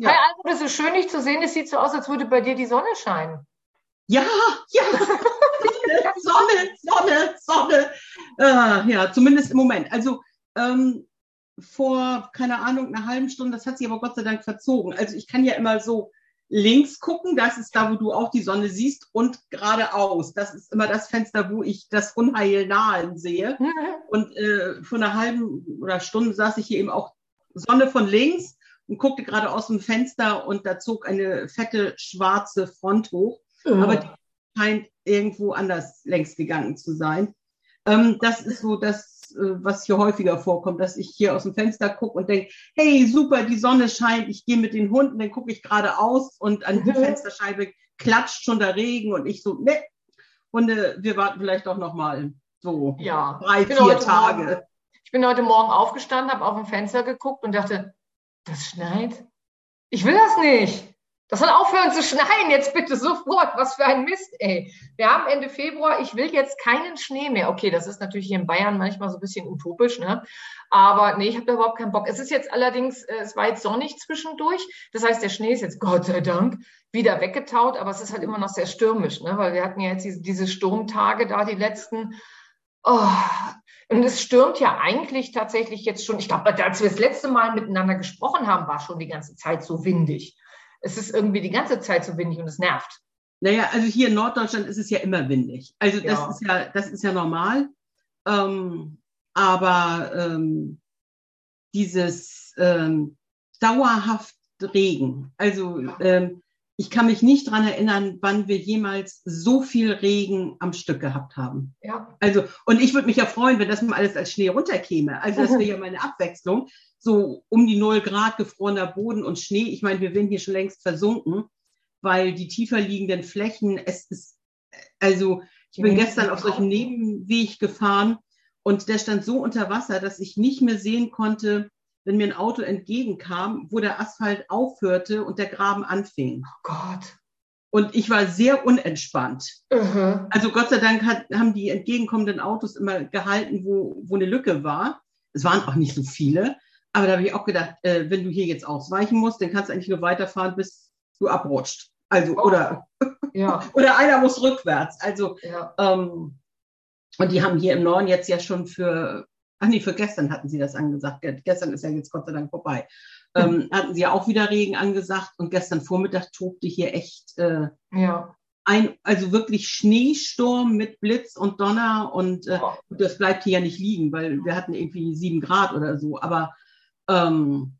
Ja. Hi Alfred, es ist schön, dich zu sehen. Es sieht so aus, als würde bei dir die Sonne scheinen. Ja, ja. Sonne, Sonne, Sonne. Äh, ja, zumindest im Moment. Also ähm, vor, keine Ahnung, einer halben Stunde, das hat sich aber Gott sei Dank verzogen. Also ich kann ja immer so links gucken, das ist da, wo du auch die Sonne siehst, und geradeaus. Das ist immer das Fenster, wo ich das Unheil nahen sehe. Und äh, vor einer halben oder Stunde saß ich hier eben auch Sonne von links und guckte gerade aus dem Fenster und da zog eine fette schwarze Front hoch. Mhm. Aber die scheint irgendwo anders längst gegangen zu sein. Ähm, das ist so das, äh, was hier häufiger vorkommt, dass ich hier aus dem Fenster gucke und denke, hey, super, die Sonne scheint, ich gehe mit den Hunden, dann gucke ich geradeaus und an die mhm. Fensterscheibe klatscht schon der Regen und ich so, ne, Hunde, wir warten vielleicht auch noch mal so ja. drei, vier Tage. Morgen, ich bin heute Morgen aufgestanden, habe auf dem Fenster geguckt und dachte, das schneit. Ich will das nicht. Das soll aufhören zu schneien, jetzt bitte sofort. Was für ein Mist, ey. Wir haben Ende Februar, ich will jetzt keinen Schnee mehr. Okay, das ist natürlich hier in Bayern manchmal so ein bisschen utopisch, ne? Aber nee, ich habe da überhaupt keinen Bock. Es ist jetzt allerdings, äh, es war jetzt sonnig zwischendurch. Das heißt, der Schnee ist jetzt, Gott sei Dank, wieder weggetaut, aber es ist halt immer noch sehr stürmisch, ne? Weil wir hatten ja jetzt diese, diese Sturmtage da, die letzten. Oh, und es stürmt ja eigentlich tatsächlich jetzt schon, ich glaube, als wir das letzte Mal miteinander gesprochen haben, war schon die ganze Zeit so windig es ist irgendwie die ganze Zeit so windig und es nervt. Naja, also hier in Norddeutschland ist es ja immer windig. Also das ja. ist ja, das ist ja normal. Ähm, aber ähm, dieses ähm, dauerhaft Regen, also ähm, ich kann mich nicht dran erinnern, wann wir jemals so viel Regen am Stück gehabt haben. Ja. Also, und ich würde mich ja freuen, wenn das mal alles als Schnee runterkäme. Also, das wäre ja meine Abwechslung so um die null Grad gefrorener Boden und Schnee. Ich meine, wir sind hier schon längst versunken, weil die tiefer liegenden Flächen, es ist, also ich bin gestern auf solchem Nebenweg gefahren und der stand so unter Wasser, dass ich nicht mehr sehen konnte, wenn mir ein Auto entgegenkam, wo der Asphalt aufhörte und der Graben anfing. Oh Gott. Und ich war sehr unentspannt. Uh Also Gott sei Dank hat, haben die entgegenkommenden Autos immer gehalten, wo, wo eine Lücke war. Es waren auch nicht so viele. Aber da habe ich auch gedacht, äh, wenn du hier jetzt ausweichen musst, dann kannst du eigentlich nur weiterfahren, bis du abrutscht. Also, oh. oder, ja. oder einer muss rückwärts. Also, ja. ähm, und die haben hier im Norden jetzt ja schon für, ach nee, für gestern hatten sie das angesagt. Gestern ist ja jetzt Gott sei Dank vorbei. Ähm, hm. hatten sie ja auch wieder Regen angesagt und gestern Vormittag tobte hier echt äh, ja. ein, also wirklich Schneesturm mit Blitz und Donner und äh, das bleibt hier ja nicht liegen, weil wir hatten irgendwie sieben Grad oder so. Aber ähm,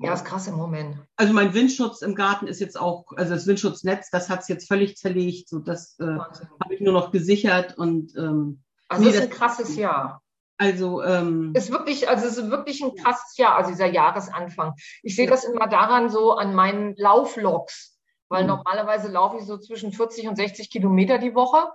ja, ist krass im Moment. Also mein Windschutz im Garten ist jetzt auch, also das Windschutznetz, das hat es jetzt völlig zerlegt. So, das äh, habe ich nur noch gesichert und ähm, also nee, ist ein krasses Jahr. Also ähm, ist wirklich, also es ist wirklich ein krasses Jahr, also dieser Jahresanfang. Ich sehe ja. das immer daran so an meinen Lauflogs, weil mhm. normalerweise laufe ich so zwischen 40 und 60 Kilometer die Woche.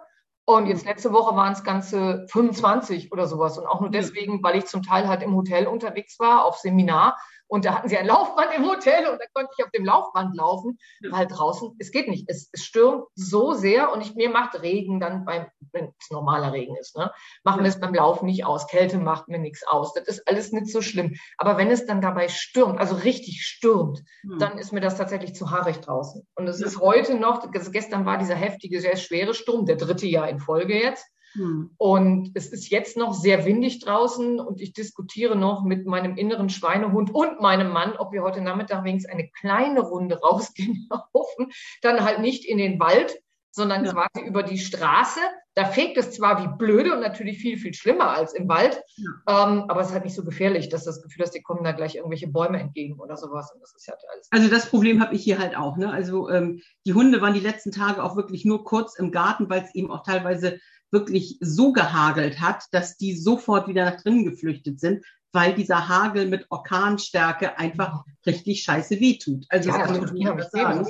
Und jetzt letzte Woche waren es ganze 25 oder sowas. Und auch nur deswegen, weil ich zum Teil halt im Hotel unterwegs war, auf Seminar und da hatten sie ein Laufband im Hotel und da konnte ich auf dem Laufband laufen, weil draußen, es geht nicht. Es, es stürmt so sehr und ich, mir macht Regen dann beim, wenn es normaler Regen ist, ne, machen wir es beim Laufen nicht aus. Kälte macht mir nichts aus. Das ist alles nicht so schlimm. Aber wenn es dann dabei stürmt, also richtig stürmt, hm. dann ist mir das tatsächlich zu haarig draußen. Und es ist heute noch, gestern war dieser heftige, sehr schwere Sturm, der dritte Jahr in Folge jetzt. Hm. Und es ist jetzt noch sehr windig draußen und ich diskutiere noch mit meinem inneren Schweinehund und meinem Mann, ob wir heute Nachmittag wenigstens eine kleine Runde rausgehen laufen. Dann halt nicht in den Wald, sondern ja. quasi über die Straße. Da fegt es zwar wie blöde und natürlich viel, viel schlimmer als im Wald, ja. ähm, aber es ist halt nicht so gefährlich, dass das Gefühl hast, die kommen da gleich irgendwelche Bäume entgegen oder sowas. Und das ist ja alles. Also das Problem habe ich hier halt auch. Ne? Also ähm, die Hunde waren die letzten Tage auch wirklich nur kurz im Garten, weil es eben auch teilweise wirklich so gehagelt hat, dass die sofort wieder nach drinnen geflüchtet sind, weil dieser Hagel mit Orkanstärke einfach richtig scheiße wehtut. Also ja, kann man nicht sagen.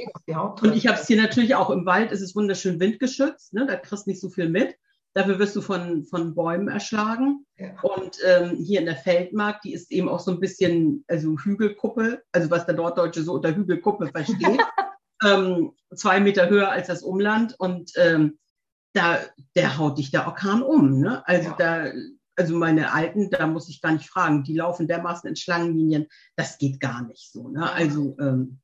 Und ich habe es hier natürlich auch im Wald, es ist wunderschön windgeschützt, ne? da kriegst du nicht so viel mit. Dafür wirst du von, von Bäumen erschlagen. Ja. Und ähm, hier in der Feldmark, die ist eben auch so ein bisschen, also Hügelkuppe, also was der Norddeutsche so unter Hügelkuppe versteht. ähm, zwei Meter höher als das Umland. Und ähm, da, der haut dich der Orkan um. Ne? Also ja. da, also meine Alten, da muss ich gar nicht fragen, die laufen dermaßen in Schlangenlinien, das geht gar nicht so. Ne? Also ähm,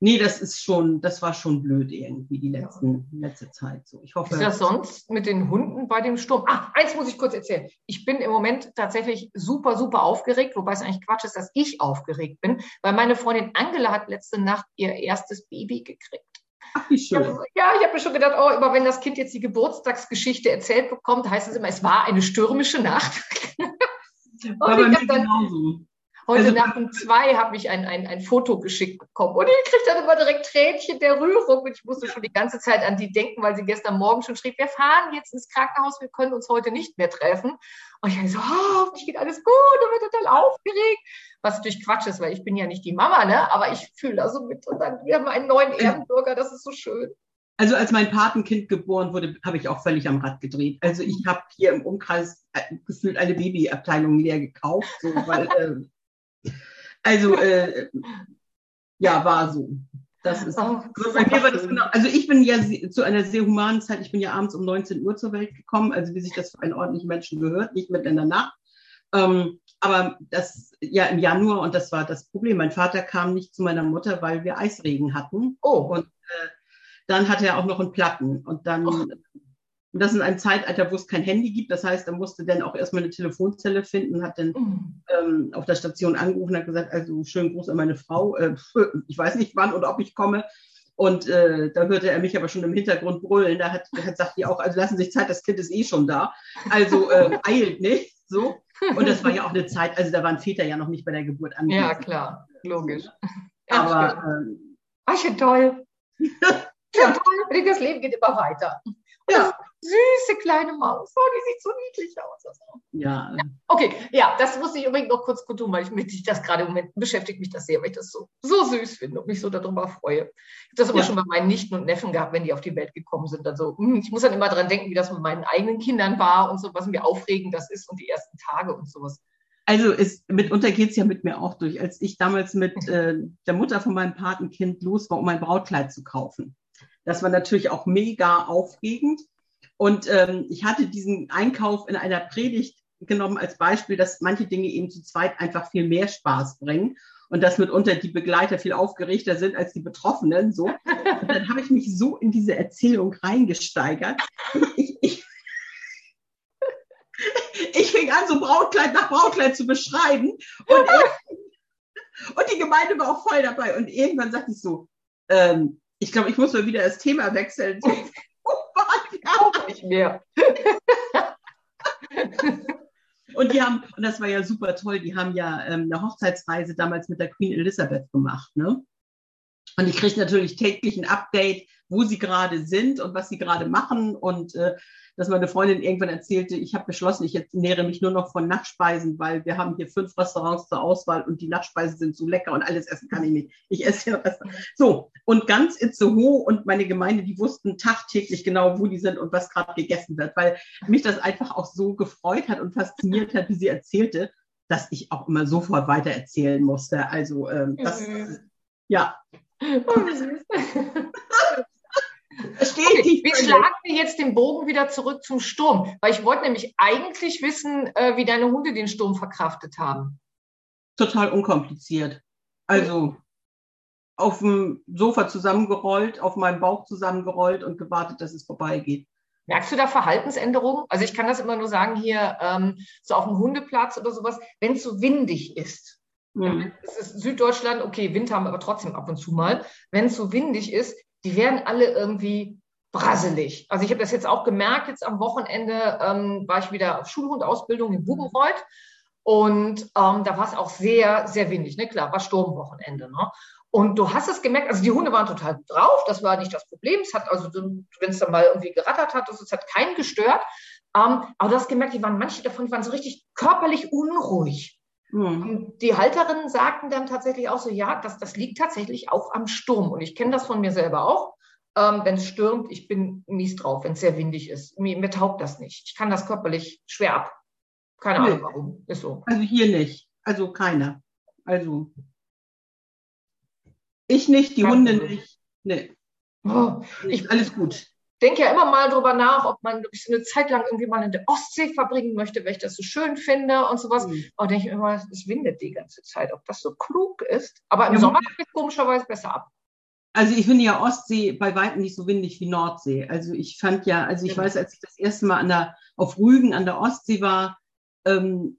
nee, das ist schon, das war schon blöd irgendwie die letzten, ja. letzte Zeit so. Ich hoffe. Ist das sonst mit den Hunden bei dem Sturm? Ah, eins muss ich kurz erzählen. Ich bin im Moment tatsächlich super, super aufgeregt, wobei es eigentlich Quatsch ist, dass ich aufgeregt bin, weil meine Freundin Angela hat letzte Nacht ihr erstes Baby gekriegt. Ach, wie schön. Ja, ich habe mir schon gedacht, oh, immer wenn das Kind jetzt die Geburtstagsgeschichte erzählt bekommt, heißt es immer, es war eine stürmische Nacht. Aber mir genauso. Heute also, Nacht um zwei habe ich ein, ein, ein Foto geschickt bekommen. Und ich kriege dann immer direkt Tränchen der Rührung. Und ich musste schon die ganze Zeit an die denken, weil sie gestern Morgen schon schrieb, wir fahren jetzt ins Krankenhaus, wir können uns heute nicht mehr treffen. Und ich habe so, oh, hoffentlich geht alles gut und bin total aufgeregt. Was natürlich Quatsch ist, weil ich bin ja nicht die Mama, ne? aber ich fühle da so mit. Und dann, wir haben einen neuen Ehrenbürger, das ist so schön. Also als mein Patenkind geboren wurde, habe ich auch völlig am Rad gedreht. Also ich habe hier im Umkreis äh, gefühlt eine Babyabteilung leer gekauft, so, weil äh, also, äh, ja, war so. Das ist, oh, also bei mir war das genau, also ich bin ja zu einer sehr humanen Zeit, ich bin ja abends um 19 Uhr zur Welt gekommen, also wie sich das für einen ordentlichen Menschen gehört, nicht mitten in der Nacht. Ähm, aber das ja im Januar und das war das Problem. Mein Vater kam nicht zu meiner Mutter, weil wir Eisregen hatten. Oh. Und äh, dann hatte er auch noch einen Platten. Und dann oh. Und das in einem Zeitalter, wo es kein Handy gibt. Das heißt, er musste dann auch erstmal eine Telefonzelle finden, hat dann mhm. ähm, auf der Station angerufen und hat gesagt, also schönen Gruß an meine Frau. Äh, ich weiß nicht wann oder ob ich komme. Und äh, da hörte er mich aber schon im Hintergrund brüllen. Da hat, hat sagt die auch, also lassen Sie sich Zeit, das Kind ist eh schon da. Also äh, eilt nicht. So. Und das war ja auch eine Zeit, also da waren Väter ja noch nicht bei der Geburt angekommen. Ja, klar, logisch. Aber ähm, Ach, toll. ja, toll. Das Leben geht immer weiter. Ja. Süße kleine Maus. Oh, die sieht so niedlich aus. Ja. ja. Okay, ja, das muss ich übrigens noch kurz gut tun, weil ich mich das gerade im Moment beschäftigt mich das sehr, weil ich das so, so süß finde und mich so darüber freue. Ich habe das aber ja. schon bei meinen Nichten und Neffen gehabt, wenn die auf die Welt gekommen sind. Also, ich muss dann immer dran denken, wie das mit meinen eigenen Kindern war und so, was mir aufregend das ist und die ersten Tage und sowas. Also es, mitunter geht es ja mit mir auch durch. Als ich damals mit äh, der Mutter von meinem Patenkind los war, um ein Brautkleid zu kaufen. Das war natürlich auch mega aufregend. Und ähm, ich hatte diesen Einkauf in einer Predigt genommen als Beispiel, dass manche Dinge eben zu zweit einfach viel mehr Spaß bringen und dass mitunter die Begleiter viel aufgeregter sind als die Betroffenen. So. Und dann habe ich mich so in diese Erzählung reingesteigert. Ich, fing an, so Brautkleid nach Brautkleid zu beschreiben. Und, und die Gemeinde war auch voll dabei. Und irgendwann sagte ich so, ähm, ich glaube, ich muss mal wieder das Thema wechseln. Auch nicht mehr. Und die haben, und das war ja super toll, die haben ja ähm, eine Hochzeitsreise damals mit der Queen Elizabeth gemacht, ne? Und ich kriege natürlich täglich ein Update, wo sie gerade sind und was sie gerade machen. Und äh, dass meine Freundin irgendwann erzählte, ich habe beschlossen, ich jetzt nähere mich nur noch von Nachspeisen, weil wir haben hier fünf Restaurants zur Auswahl und die Nachspeisen sind so lecker und alles essen kann ich nicht. Ich esse ja was. So, und ganz Itzehoe und meine Gemeinde, die wussten tagtäglich genau, wo die sind und was gerade gegessen wird, weil mich das einfach auch so gefreut hat und fasziniert hat, wie sie erzählte, dass ich auch immer sofort weiter erzählen musste. Also ähm, das, mhm. ja. Oh, Okay, wir schlagen wir jetzt den Bogen wieder zurück zum Sturm, weil ich wollte nämlich eigentlich wissen, äh, wie deine Hunde den Sturm verkraftet haben. Total unkompliziert. Also auf dem Sofa zusammengerollt, auf meinem Bauch zusammengerollt und gewartet, dass es vorbeigeht. Merkst du da Verhaltensänderungen? Also ich kann das immer nur sagen hier, ähm, so auf dem Hundeplatz oder sowas, wenn es so windig ist. Mhm. Es ist Süddeutschland, okay, Wind haben wir aber trotzdem ab und zu mal. Wenn es so windig ist, die werden alle irgendwie brasselig. Also ich habe das jetzt auch gemerkt, jetzt am Wochenende ähm, war ich wieder auf Schulhundausbildung in Bubenreuth und ähm, da war es auch sehr, sehr windig. Ne? Klar, war Sturmwochenende. Ne? Und du hast es gemerkt, also die Hunde waren total drauf, das war nicht das Problem. Es hat also, wenn es dann mal irgendwie gerattert hat, es hat keinen gestört. Ähm, aber du hast gemerkt, die waren, manche davon waren so richtig körperlich unruhig. Mhm. Die Halterinnen sagten dann tatsächlich auch so, ja, das, das liegt tatsächlich auch am Sturm. Und ich kenne das von mir selber auch. Ähm, wenn es stürmt, ich bin mies drauf, wenn es sehr windig ist. Mir, mir, taugt das nicht. Ich kann das körperlich schwer ab. Keine nee. Ahnung warum. Ist so. Also hier nicht. Also keiner. Also ich nicht, die Kein Hunde nicht. Nee. Oh, ich, alles gut denke ja immer mal drüber nach, ob man ich so eine Zeit lang irgendwie mal in der Ostsee verbringen möchte, weil ich das so schön finde und sowas. Mhm. Aber denke ich immer, es windet die ganze Zeit, ob das so klug ist. Aber im ja, Sommer geht es komischerweise besser ab. Also ich finde ja Ostsee bei weitem nicht so windig wie Nordsee. Also ich fand ja, also ich weiß, als ich das erste Mal an der, auf Rügen an der Ostsee war, ähm,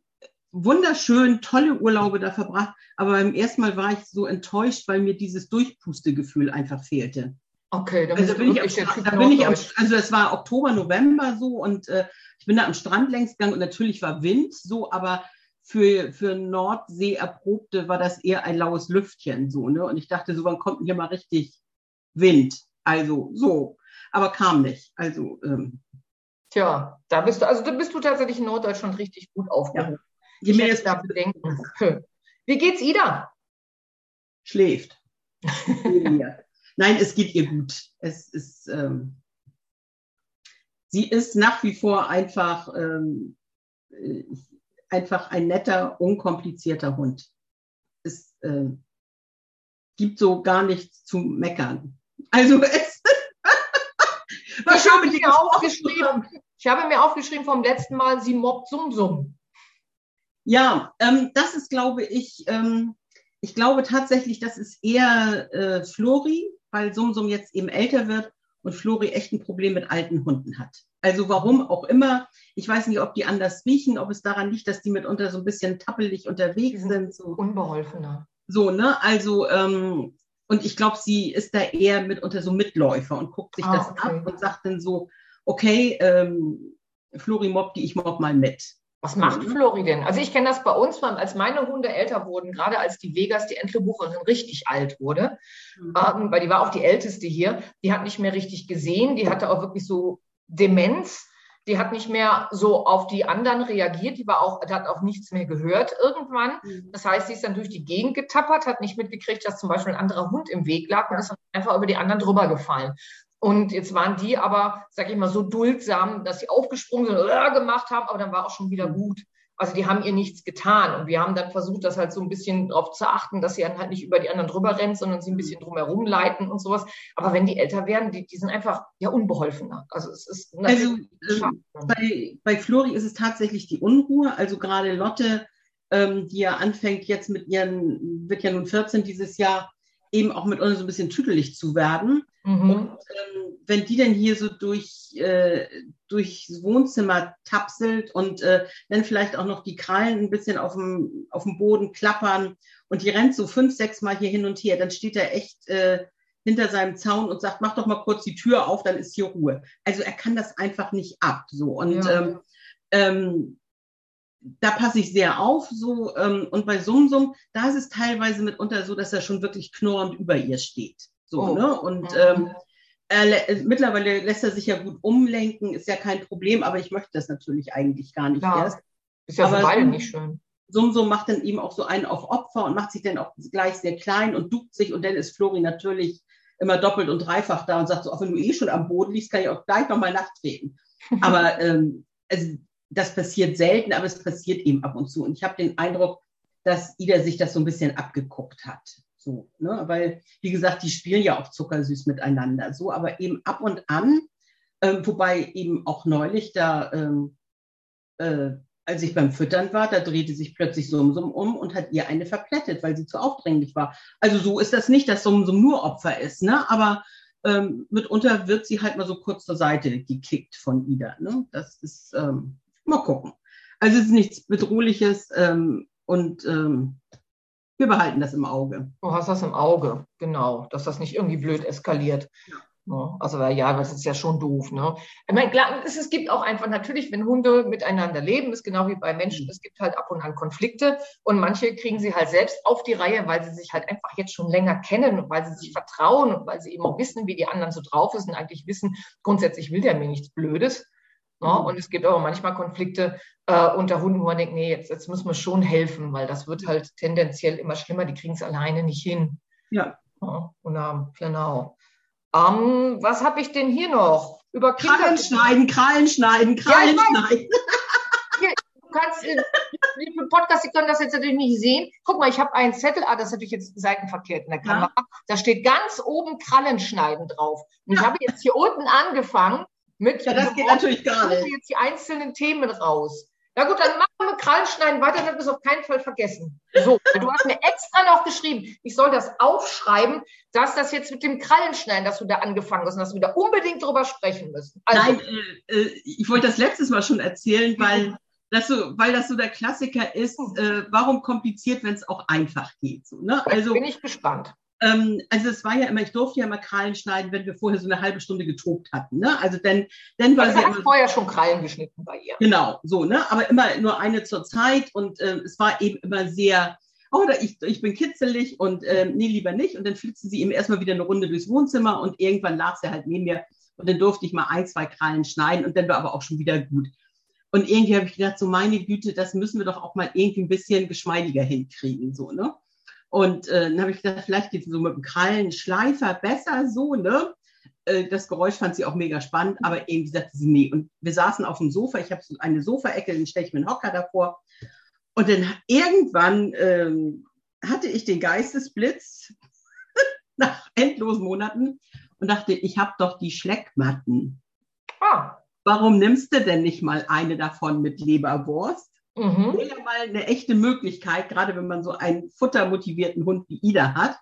wunderschön, tolle Urlaube da verbracht. Aber beim ersten Mal war ich so enttäuscht, weil mir dieses Durchpustegefühl einfach fehlte. Okay, dann also bin ich am, da bin ich am, also es war Oktober, November so und äh, ich bin da am Strand längs gegangen und natürlich war Wind so, aber für, für Nordsee erprobte war das eher ein laues Lüftchen so, ne? Und ich dachte, so wann kommt denn hier mal richtig Wind? Also so, aber kam nicht. Also ähm, Tja, da bist du, also da bist du tatsächlich in Norddeutschland richtig gut aufgehoben. Ja. Je mehr es da bedenken. Wie geht's Ida? Schläft. Nein, es geht ihr gut. Es ist, ähm, sie ist nach wie vor einfach ähm, äh, einfach ein netter, unkomplizierter Hund. Es äh, gibt so gar nichts zu meckern. Also es was ich, habe mir aufgeschrieben, ich habe mir aufgeschrieben vom letzten Mal, sie mobbt Sumsum. Ja, ähm, das ist, glaube ich, ähm, ich glaube tatsächlich, das ist eher äh, Flori, weil Sumsum jetzt eben älter wird und Flori echt ein Problem mit alten Hunden hat. Also warum auch immer. Ich weiß nicht, ob die anders riechen, ob es daran liegt, dass die mitunter so ein bisschen tappelig unterwegs sind. sind. So. Unbeholfener. So, ne? Also, ähm, und ich glaube, sie ist da eher mitunter so Mitläufer und guckt sich ah, das okay. ab und sagt dann so, okay, ähm, Flori mobb die, ich mobb mal mit. Was macht mhm. Flori denn? Also ich kenne das bei uns, als meine Hunde älter wurden, gerade als die Vegas, die Entlebucherin, richtig alt wurde, mhm. ähm, weil die war auch die älteste hier, die hat nicht mehr richtig gesehen, die hatte auch wirklich so Demenz. Die hat nicht mehr so auf die anderen reagiert, die war auch, die hat auch nichts mehr gehört irgendwann. Mhm. Das heißt, sie ist dann durch die Gegend getappert, hat nicht mitgekriegt, dass zum Beispiel ein anderer Hund im Weg lag und ist einfach über die anderen drüber gefallen. Und jetzt waren die aber, sag ich mal, so duldsam, dass sie aufgesprungen sind, oder gemacht haben, aber dann war auch schon wieder mhm. gut. Also die haben ihr nichts getan. Und wir haben dann versucht, das halt so ein bisschen darauf zu achten, dass sie dann halt nicht über die anderen drüber rennt, sondern sie ein bisschen drumherum leiten und sowas. Aber wenn die älter werden, die, die sind einfach ja unbeholfener. Also es ist also ähm, bei, bei Flori ist es tatsächlich die Unruhe. Also gerade Lotte, ähm, die ja anfängt jetzt mit ihren, wird ja nun 14 dieses Jahr, eben auch mit uns so ein bisschen tüdelig zu werden. Mhm. Und ähm, wenn die dann hier so durch, äh, durchs Wohnzimmer tapselt und äh, dann vielleicht auch noch die Krallen ein bisschen auf dem, auf dem Boden klappern und die rennt so fünf, sechs Mal hier hin und her, dann steht er echt äh, hinter seinem Zaun und sagt, mach doch mal kurz die Tür auf, dann ist hier Ruhe. Also er kann das einfach nicht ab. So. Und ja. ähm, ähm, da passe ich sehr auf. So, ähm, und bei Sumsum, da ist es teilweise mitunter so, dass er schon wirklich knurrend über ihr steht. So, oh. ne? Und mhm. ähm, er, mittlerweile lässt er sich ja gut umlenken, ist ja kein Problem, aber ich möchte das natürlich eigentlich gar nicht ja. erst. Ist ja aber für beide nicht schön. Sumsum macht dann eben auch so einen auf Opfer und macht sich dann auch gleich sehr klein und duckt sich und dann ist Flori natürlich immer doppelt und dreifach da und sagt so, auch wenn du eh schon am Boden liegst, kann ich auch gleich nochmal nachtreten. aber ähm, also das passiert selten, aber es passiert eben ab und zu. Und ich habe den Eindruck, dass Ida sich das so ein bisschen abgeguckt hat. So, ne? Weil, wie gesagt, die spielen ja auch zuckersüß miteinander. So, aber eben ab und an, ähm, wobei eben auch neulich da, ähm, äh, als ich beim Füttern war, da drehte sich plötzlich Sumsum um und hat ihr eine verplättet, weil sie zu aufdringlich war. Also so ist das nicht, dass Sumsum nur Opfer ist, ne? Aber ähm, mitunter wird sie halt mal so kurz zur Seite gekickt von Ida. Ne? Das ist, ähm, mal gucken. Also es ist nichts Bedrohliches ähm, und ähm, wir behalten das im Auge. Du hast das im Auge, genau, dass das nicht irgendwie blöd eskaliert. Ja. Also ja, das ist ja schon doof. Ne? Ich meine, klar, es, gibt auch einfach natürlich, wenn Hunde miteinander leben, ist genau wie bei Menschen, mhm. es gibt halt ab und an Konflikte und manche kriegen sie halt selbst auf die Reihe, weil sie sich halt einfach jetzt schon länger kennen und weil sie sich vertrauen und weil sie eben auch wissen, wie die anderen so drauf ist und eigentlich wissen, grundsätzlich will der mir nichts Blödes. Ne? Mhm. Und es gibt aber manchmal Konflikte äh, unter Hunden, wo man denkt, nee, jetzt, jetzt müssen wir schon helfen, weil das wird halt tendenziell immer schlimmer, die kriegen es alleine nicht hin. Ja. ja und, ähm, genau. Ähm, was habe ich denn hier noch? Über Krallen schneiden, Krallen schneiden, Krallen ja, schneiden. Hier, du kannst, äh, liebe Podcast, Sie können das jetzt natürlich nicht sehen. Guck mal, ich habe einen Zettel, ah, das ist natürlich jetzt seitenverkehrt in der Kamera. Ja. Da steht ganz oben Krallen schneiden drauf. Und ja. ich habe jetzt hier unten angefangen mit. Ja, das geht natürlich gar nicht. jetzt die einzelnen Themen raus. Na gut, dann machen wir Krallenschneiden weiter, dann ist auf keinen Fall vergessen. So, du hast mir extra noch geschrieben, ich soll das aufschreiben, dass das jetzt mit dem Krallenschneiden, dass du da angefangen hast und dass wir da unbedingt drüber sprechen müssen. Also, Nein, äh, äh, ich wollte das letztes Mal schon erzählen, weil das so, weil das so der Klassiker ist, äh, warum kompliziert, wenn es auch einfach geht. So, ne? Also bin ich gespannt. Ähm, also es war ja immer, ich durfte ja immer Krallen schneiden, wenn wir vorher so eine halbe Stunde getobt hatten. Ne? Also denn, denn war also sie immer, vorher schon Krallen geschnitten bei ihr. Genau, so, ne? Aber immer nur eine zur Zeit und äh, es war eben immer sehr, oh, ich, ich bin kitzelig und äh, nee, lieber nicht. Und dann flitzte sie eben erstmal wieder eine Runde durchs Wohnzimmer und irgendwann lag sie halt neben mir und dann durfte ich mal ein, zwei Krallen schneiden und dann war aber auch schon wieder gut. Und irgendwie habe ich gedacht, so meine Güte, das müssen wir doch auch mal irgendwie ein bisschen geschmeidiger hinkriegen, so, ne? Und äh, dann habe ich gedacht, vielleicht geht es so mit dem Krallenschleifer besser so, ne? Äh, das Geräusch fand sie auch mega spannend, aber irgendwie sagte sie, nee. Und wir saßen auf dem Sofa, ich habe so eine Sofaecke, dann stelle ich mir einen Hocker davor. Und dann irgendwann ähm, hatte ich den Geistesblitz nach endlosen Monaten und dachte, ich habe doch die Schleckmatten. Ah. Warum nimmst du denn nicht mal eine davon mit Leberwurst? Mhm. Wäre ja mal eine echte Möglichkeit, gerade wenn man so einen futtermotivierten Hund wie Ida hat.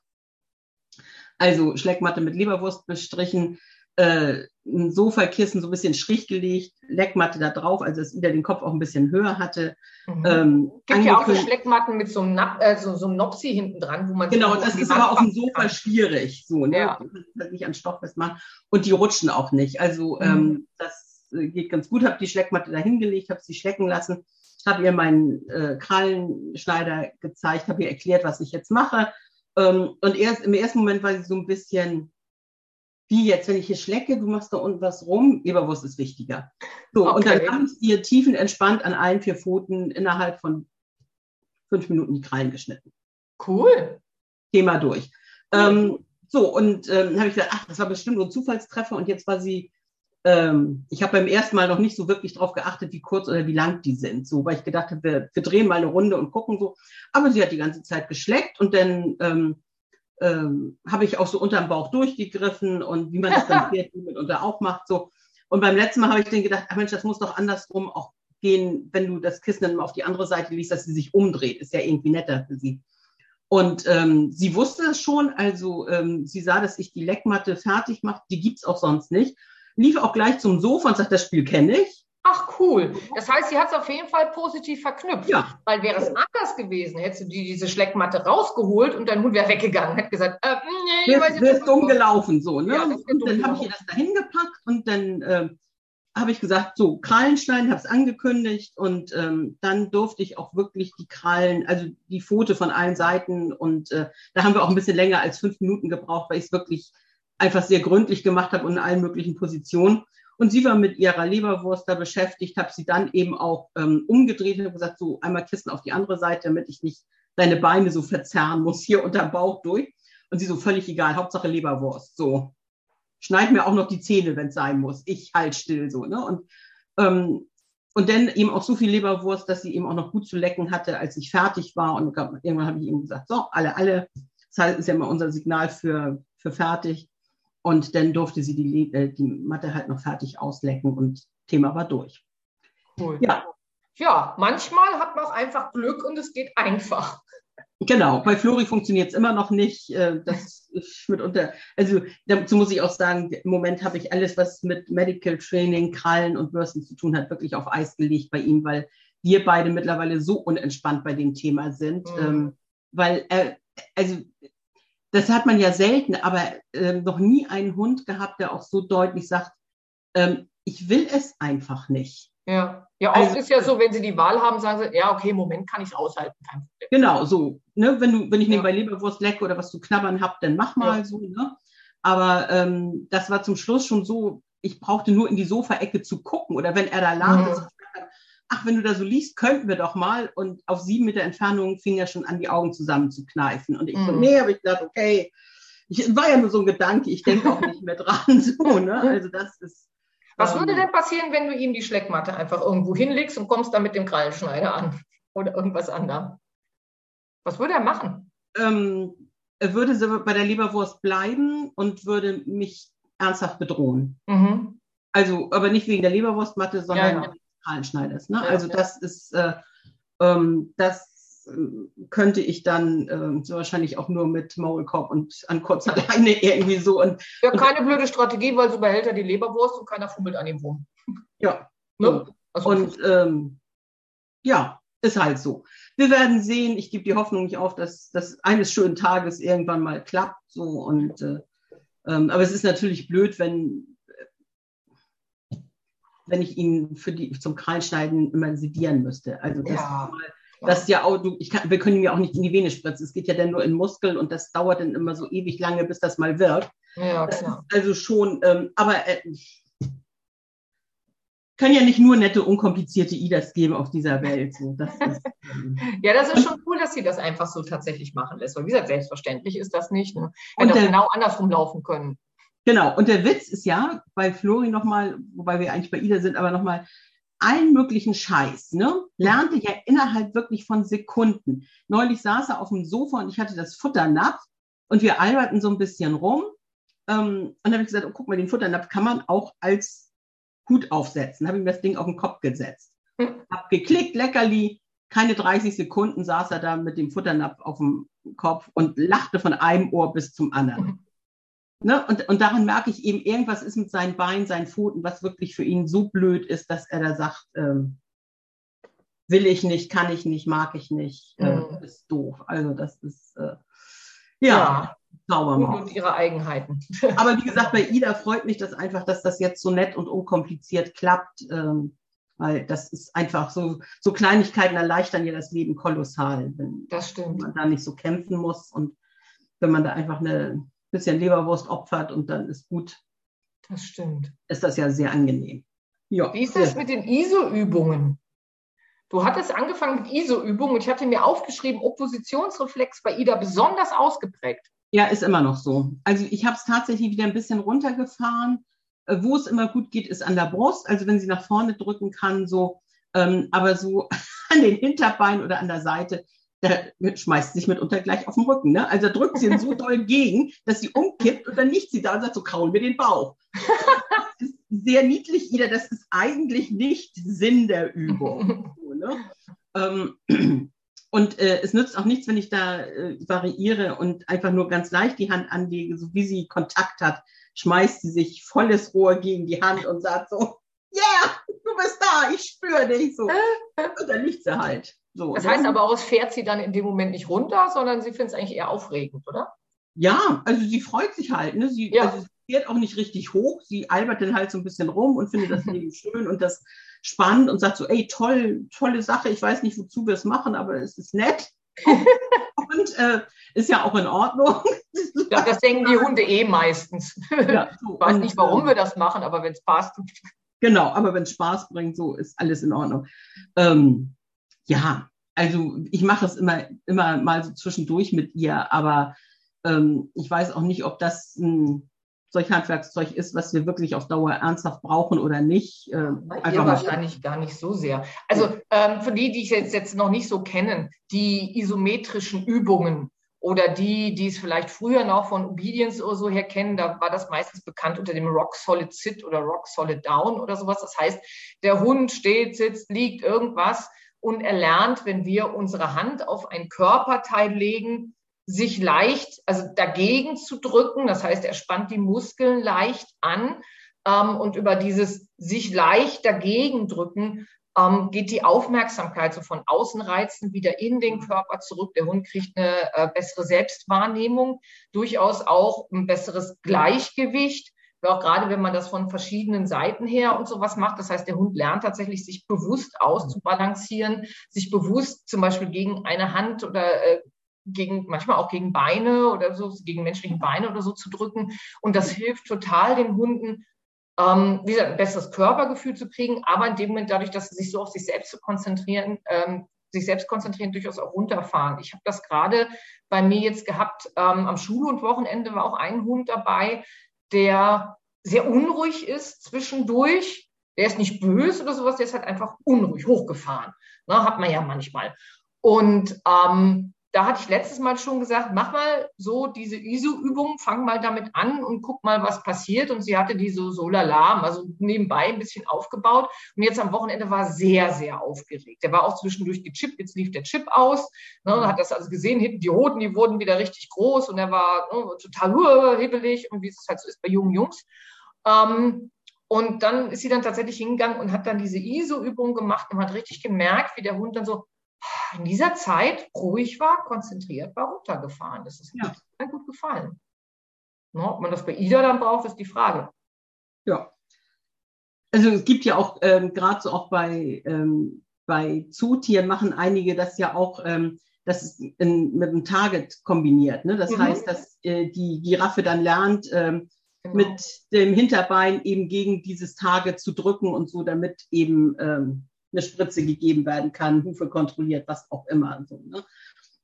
Also Schleckmatte mit Leberwurst bestrichen, äh, ein Sofakissen so ein bisschen schräg gelegt, Leckmatte da drauf, also dass Ida den Kopf auch ein bisschen höher hatte. Mhm. Ähm, Gibt ja auch so Schleckmatten mit so einem, Nap äh, so, so einem Nopsi hinten dran, wo man Genau, das ist aber auf dem Sofa kann. schwierig, so, ne? Ja. Halt nicht an Stoff festmachen. Und die rutschen auch nicht. Also mhm. ähm, das äh, geht ganz gut. Habe die Schleckmatte da hingelegt, habe sie schlecken lassen habe ihr meinen äh, Krallenschneider gezeigt, habe ihr erklärt, was ich jetzt mache. Ähm, und erst im ersten Moment war sie so ein bisschen, wie jetzt, wenn ich hier schlecke, du machst da unten was rum, Leberwurst ist wichtiger. So, okay. und dann habe ich ihr tiefenentspannt an allen vier Pfoten innerhalb von fünf Minuten die Krallen geschnitten. Cool. Thema durch. Cool. Ähm, so, und ähm, habe ich gedacht, ach, das war bestimmt nur ein Zufallstreffer und jetzt war sie ähm, ich habe beim ersten Mal noch nicht so wirklich darauf geachtet, wie kurz oder wie lang die sind, so, weil ich gedacht habe, wir, wir drehen mal eine Runde und gucken so. Aber sie hat die ganze Zeit geschleckt und dann ähm, ähm, habe ich auch so unterm Bauch durchgegriffen und wie man das dann mitunter auch macht, so. Und beim letzten Mal habe ich dann gedacht, ach Mensch, das muss doch andersrum auch gehen, wenn du das Kissen dann auf die andere Seite liest, dass sie sich umdreht. Ist ja irgendwie netter für sie. Und ähm, sie wusste es schon, also ähm, sie sah, dass ich die Leckmatte fertig mache, die gibt's auch sonst nicht lief auch gleich zum Sofa und sagt, das Spiel kenne ich. Ach cool. Das heißt, sie hat es auf jeden Fall positiv verknüpft. Ja. Weil wäre es anders gewesen, hättest du die, diese Schleckmatte rausgeholt und dein Hund wäre weggegangen, hätte gesagt, äh, nee, ich weiß nicht. dumm gelaufen, so, ne? Ja, und dann habe ich ihr das dahin gepackt und dann äh, habe ich gesagt, so, Krallenstein, habe es angekündigt und ähm, dann durfte ich auch wirklich die Krallen, also die Pfote von allen Seiten und äh, da haben wir auch ein bisschen länger als fünf Minuten gebraucht, weil ich es wirklich einfach sehr gründlich gemacht habe und in allen möglichen Positionen. Und sie war mit ihrer Leberwurst da beschäftigt, habe sie dann eben auch ähm, umgedreht und gesagt, so einmal Kissen auf die andere Seite, damit ich nicht deine Beine so verzerren muss, hier unter Bauch durch. Und sie so völlig egal, Hauptsache Leberwurst. So, schneid mir auch noch die Zähne, wenn es sein muss. Ich halt still so. Ne? Und, ähm, und dann eben auch so viel Leberwurst, dass sie eben auch noch gut zu lecken hatte, als ich fertig war. Und irgendwann habe ich ihm gesagt, so, alle, alle. Das ist ja immer unser Signal für, für fertig. Und dann durfte sie die, äh, die Matte halt noch fertig auslecken und Thema war durch. Cool. Ja. ja, manchmal hat man auch einfach Glück und es geht einfach. Genau, bei Flori funktioniert es immer noch nicht. Äh, das ist mitunter, also dazu muss ich auch sagen, im Moment habe ich alles, was mit Medical Training, Krallen und Bürsten zu tun hat, wirklich auf Eis gelegt bei ihm, weil wir beide mittlerweile so unentspannt bei dem Thema sind. Mhm. Ähm, weil er, also das hat man ja selten, aber äh, noch nie einen Hund gehabt, der auch so deutlich sagt, ähm, ich will es einfach nicht. Ja, ja oft also, ist ja so, wenn sie die Wahl haben, sagen sie, ja, okay, Moment kann ich es aushalten. Genau, so. Ne, wenn, du, wenn ich ja. nebenbei Leberwurst lecke oder was zu knabbern habe, dann mach mal ja. so. Ne? Aber ähm, das war zum Schluss schon so, ich brauchte nur in die Sofaecke zu gucken. Oder wenn er da lag, mhm ach, wenn du da so liest, könnten wir doch mal. Und auf sieben Meter Entfernung fing er schon an, die Augen zusammenzukneifen. Und ich mhm. so, nee, habe ich gedacht, okay, ich, war ja nur so ein Gedanke, ich denke auch nicht mehr dran. So, ne? Also das ist. Was ähm, würde denn passieren, wenn du ihm die Schleckmatte einfach irgendwo hinlegst und kommst dann mit dem Krallenschneider an? Oder irgendwas anderem? Was würde er machen? Ähm, er würde bei der Leberwurst bleiben und würde mich ernsthaft bedrohen. Mhm. Also, aber nicht wegen der Leberwurstmatte, sondern ja, ja. Krallenschneiders. Ne? Ja, also das ist, äh, ähm, das äh, könnte ich dann äh, so wahrscheinlich auch nur mit Maulkorb und an kurz alleine irgendwie so. Und, ja, keine und, blöde Strategie, weil so behält er die Leberwurst und keiner fummelt an ihm rum. Ja. Ne? Also, und ähm, ja, ist halt so. Wir werden sehen. Ich gebe die Hoffnung nicht auf, dass das eines schönen Tages irgendwann mal klappt. So und äh, ähm, aber es ist natürlich blöd, wenn wenn ich ihn für die zum Krallenschneiden immer sedieren müsste. Also das ja. Mal, das ja auch, ich kann, wir können ihm ja auch nicht in die Vene spritzen. Es geht ja dann nur in Muskeln und das dauert dann immer so ewig lange, bis das mal wirkt. Ja, klar. Also schon, ähm, aber äh, kann ja nicht nur nette, unkomplizierte IDAs geben auf dieser Welt. So, das ist, ähm ja, das ist schon cool, dass sie das einfach so tatsächlich machen lässt. Weil wie gesagt, selbstverständlich ist das nicht. Ne? Hätte auch genau andersrum laufen können. Genau. Und der Witz ist ja, bei Flori nochmal, wobei wir eigentlich bei Ida sind, aber nochmal, allen möglichen Scheiß, ne? Lernte ja innerhalb wirklich von Sekunden. Neulich saß er auf dem Sofa und ich hatte das Futternapf und wir alberten so ein bisschen rum. Ähm, und dann habe ich gesagt, oh, guck mal, den Futternapf kann man auch als Hut aufsetzen. Habe ihm das Ding auf den Kopf gesetzt. Hm. Hab geklickt, Leckerli. Keine 30 Sekunden saß er da mit dem Futternapf auf dem Kopf und lachte von einem Ohr bis zum anderen. Ne? Und, und daran merke ich eben, irgendwas ist mit seinen Beinen, seinen Pfoten, was wirklich für ihn so blöd ist, dass er da sagt, ähm, will ich nicht, kann ich nicht, mag ich nicht, äh, mhm. ist doof. Also das ist, äh, ja. ja. Und ihre Eigenheiten. Aber wie gesagt, bei Ida freut mich das einfach, dass das jetzt so nett und unkompliziert klappt. Ähm, weil das ist einfach so, so Kleinigkeiten erleichtern ja das Leben kolossal, wenn, das stimmt. man da nicht so kämpfen muss und wenn man da einfach eine bisschen Leberwurst opfert und dann ist gut. Das stimmt. Ist das ja sehr angenehm. Ja. Wie ist das mit den ISO-Übungen? Du hattest angefangen mit ISO-Übungen und ich hatte mir aufgeschrieben, Oppositionsreflex bei Ida besonders ausgeprägt. Ja, ist immer noch so. Also ich habe es tatsächlich wieder ein bisschen runtergefahren. Äh, wo es immer gut geht, ist an der Brust. Also wenn sie nach vorne drücken kann, so, ähm, aber so an den Hinterbeinen oder an der Seite, da schmeißt sie sich mitunter gleich auf den Rücken. Ne? Also drückt sie ihn so doll gegen, dass sie umkippt und dann liegt sie da und sagt, so kraulen wir den Bauch. Das ist sehr niedlich, Ida. Das ist eigentlich nicht Sinn der Übung. So, ne? ähm, und äh, es nützt auch nichts, wenn ich da äh, variiere und einfach nur ganz leicht die Hand anlege, so wie sie Kontakt hat, schmeißt sie sich volles Rohr gegen die Hand und sagt so, yeah, du bist da, ich spüre dich so. Und dann liegt sie halt. So, das heißt aber auch, es fährt sie dann in dem Moment nicht runter, sondern sie findet es eigentlich eher aufregend, oder? Ja, also sie freut sich halt. Ne? Sie, ja. also sie fährt auch nicht richtig hoch. Sie albert dann halt so ein bisschen rum und findet das Leben schön und das spannend und sagt so, ey, toll, tolle Sache, ich weiß nicht, wozu wir es machen, aber es ist nett. und äh, ist ja auch in Ordnung. Ja, das denken die Hunde eh meistens. Ja, so, ich weiß nicht, warum äh, wir das machen, aber wenn es passt. Genau, aber wenn es Spaß bringt, so ist alles in Ordnung. Ähm, ja, also ich mache es immer, immer mal so zwischendurch mit ihr, aber ähm, ich weiß auch nicht, ob das ein solch Handwerkszeug ist, was wir wirklich auf Dauer ernsthaft brauchen oder nicht. Äh, einfach wahrscheinlich gar nicht so sehr. Also ähm, für die, die ich jetzt, jetzt noch nicht so kennen, die isometrischen Übungen oder die, die es vielleicht früher noch von Obedience oder so her kennen, da war das meistens bekannt unter dem Rock Solid Sit oder Rock Solid Down oder sowas. Das heißt, der Hund steht, sitzt, liegt, irgendwas und er lernt, wenn wir unsere Hand auf ein Körperteil legen, sich leicht, also dagegen zu drücken. Das heißt, er spannt die Muskeln leicht an ähm, und über dieses sich leicht dagegen drücken ähm, geht die Aufmerksamkeit so von Außenreizen wieder in den Körper zurück. Der Hund kriegt eine äh, bessere Selbstwahrnehmung, durchaus auch ein besseres Gleichgewicht. Auch gerade wenn man das von verschiedenen Seiten her und sowas macht. Das heißt, der Hund lernt tatsächlich, sich bewusst auszubalancieren, sich bewusst zum Beispiel gegen eine Hand oder äh, gegen, manchmal auch gegen Beine oder so, gegen menschliche Beine oder so zu drücken. Und das hilft total den Hunden, ähm, wie gesagt, ein besseres Körpergefühl zu kriegen, aber in dem Moment dadurch, dass sie sich so auf sich selbst zu konzentrieren, ähm, sich selbst konzentrieren, durchaus auch runterfahren. Ich habe das gerade bei mir jetzt gehabt, ähm, am Schulhundwochenende war auch ein Hund dabei, der sehr unruhig ist zwischendurch. Der ist nicht böse oder sowas, der ist halt einfach unruhig, hochgefahren. Ne, hat man ja manchmal. Und ähm, da hatte ich letztes Mal schon gesagt, mach mal so diese ISO-Übung, fang mal damit an und guck mal, was passiert. Und sie hatte die so, so lalam, also nebenbei ein bisschen aufgebaut. Und jetzt am Wochenende war sehr, sehr aufgeregt. Der war auch zwischendurch gechippt, jetzt lief der Chip aus. Ne, hat das also gesehen, hinten die Hoden, die wurden wieder richtig groß und er war ne, total uh, hibbelig und wie es halt so ist bei jungen Jungs. Ähm, und dann ist sie dann tatsächlich hingegangen und hat dann diese ISO-Übung gemacht und hat richtig gemerkt, wie der Hund dann so in dieser Zeit ruhig war, konzentriert war, runtergefahren. Das ist ja. mir gut gefallen. No, ob man das bei Ida dann braucht, ist die Frage. Ja. Also es gibt ja auch, ähm, gerade so auch bei, ähm, bei Zootieren machen einige das ja auch, ähm, das ist in, mit einem Target kombiniert. Ne? Das mhm. heißt, dass äh, die Giraffe dann lernt, ähm, genau. mit dem Hinterbein eben gegen dieses Target zu drücken und so, damit eben ähm, eine Spritze gegeben werden kann, Hufe kontrolliert, was auch immer. So, ne?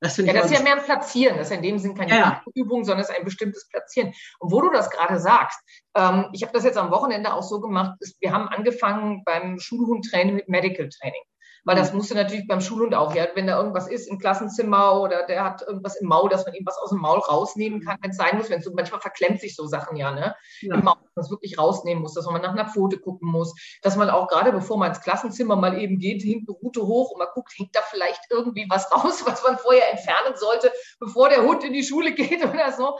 Das ja, das ist ja mehr ein Platzieren. Das ist in dem Sinn keine ja. Übung, sondern es ist ein bestimmtes Platzieren. Und wo du das gerade sagst, ähm, ich habe das jetzt am Wochenende auch so gemacht, ist, wir haben angefangen beim Schulhundtraining mit Medical Training. Weil das mhm. musste natürlich beim Schulhund auch, ja, wenn da irgendwas ist im Klassenzimmer oder der hat irgendwas im Maul, dass man ihm was aus dem Maul rausnehmen kann, wenn es sein muss, wenn so, manchmal verklemmt sich so Sachen ja, ne? Ja. Im Maul, dass man es wirklich rausnehmen muss, dass man nach einer Pfote gucken muss, dass man auch gerade bevor man ins Klassenzimmer mal eben geht, hinten Route hoch und man guckt, hängt da vielleicht irgendwie was raus, was man vorher entfernen sollte, bevor der Hund in die Schule geht oder so.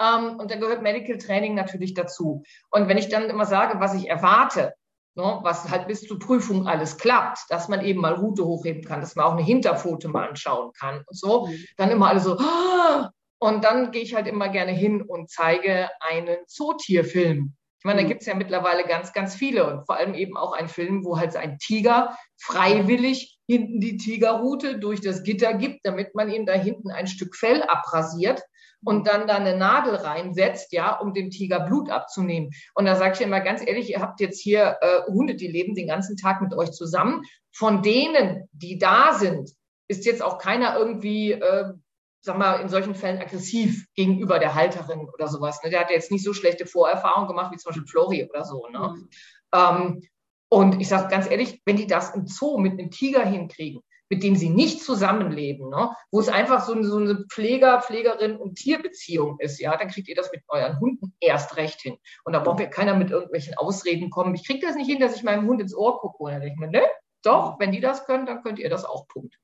Ähm, und da gehört Medical Training natürlich dazu. Und wenn ich dann immer sage, was ich erwarte, ne, was halt bis zur Prüfung alles klappt, dass man eben mal Route hochheben kann, dass man auch eine Hinterpfote mal anschauen kann und so, mhm. dann immer alle so, ah! und dann gehe ich halt immer gerne hin und zeige einen Zootierfilm. Ich meine, da mhm. gibt es ja mittlerweile ganz, ganz viele und vor allem eben auch einen Film, wo halt ein Tiger freiwillig hinten die Tigerroute durch das Gitter gibt, damit man ihm da hinten ein Stück Fell abrasiert und dann da eine Nadel reinsetzt, ja, um dem Tiger Blut abzunehmen. Und da sage ich immer ganz ehrlich, ihr habt jetzt hier äh, Hunde, die leben den ganzen Tag mit euch zusammen. Von denen, die da sind, ist jetzt auch keiner irgendwie, äh, sag mal, in solchen Fällen aggressiv gegenüber der Halterin oder sowas. Ne? Der hat jetzt nicht so schlechte Vorerfahrungen gemacht wie zum Beispiel Flori oder so. Ne? Mhm. Ähm, und ich sage ganz ehrlich, wenn die das im Zoo mit einem Tiger hinkriegen, mit dem sie nicht zusammenleben, ne? wo es einfach so, so eine Pfleger, Pflegerin und Tierbeziehung ist, ja, dann kriegt ihr das mit euren Hunden erst recht hin. Und da braucht ja keiner mit irgendwelchen Ausreden kommen. Ich kriege das nicht hin, dass ich meinem Hund ins Ohr gucke. Und dann denke ich mir, ne, doch, wenn die das können, dann könnt ihr das auch. Punkt.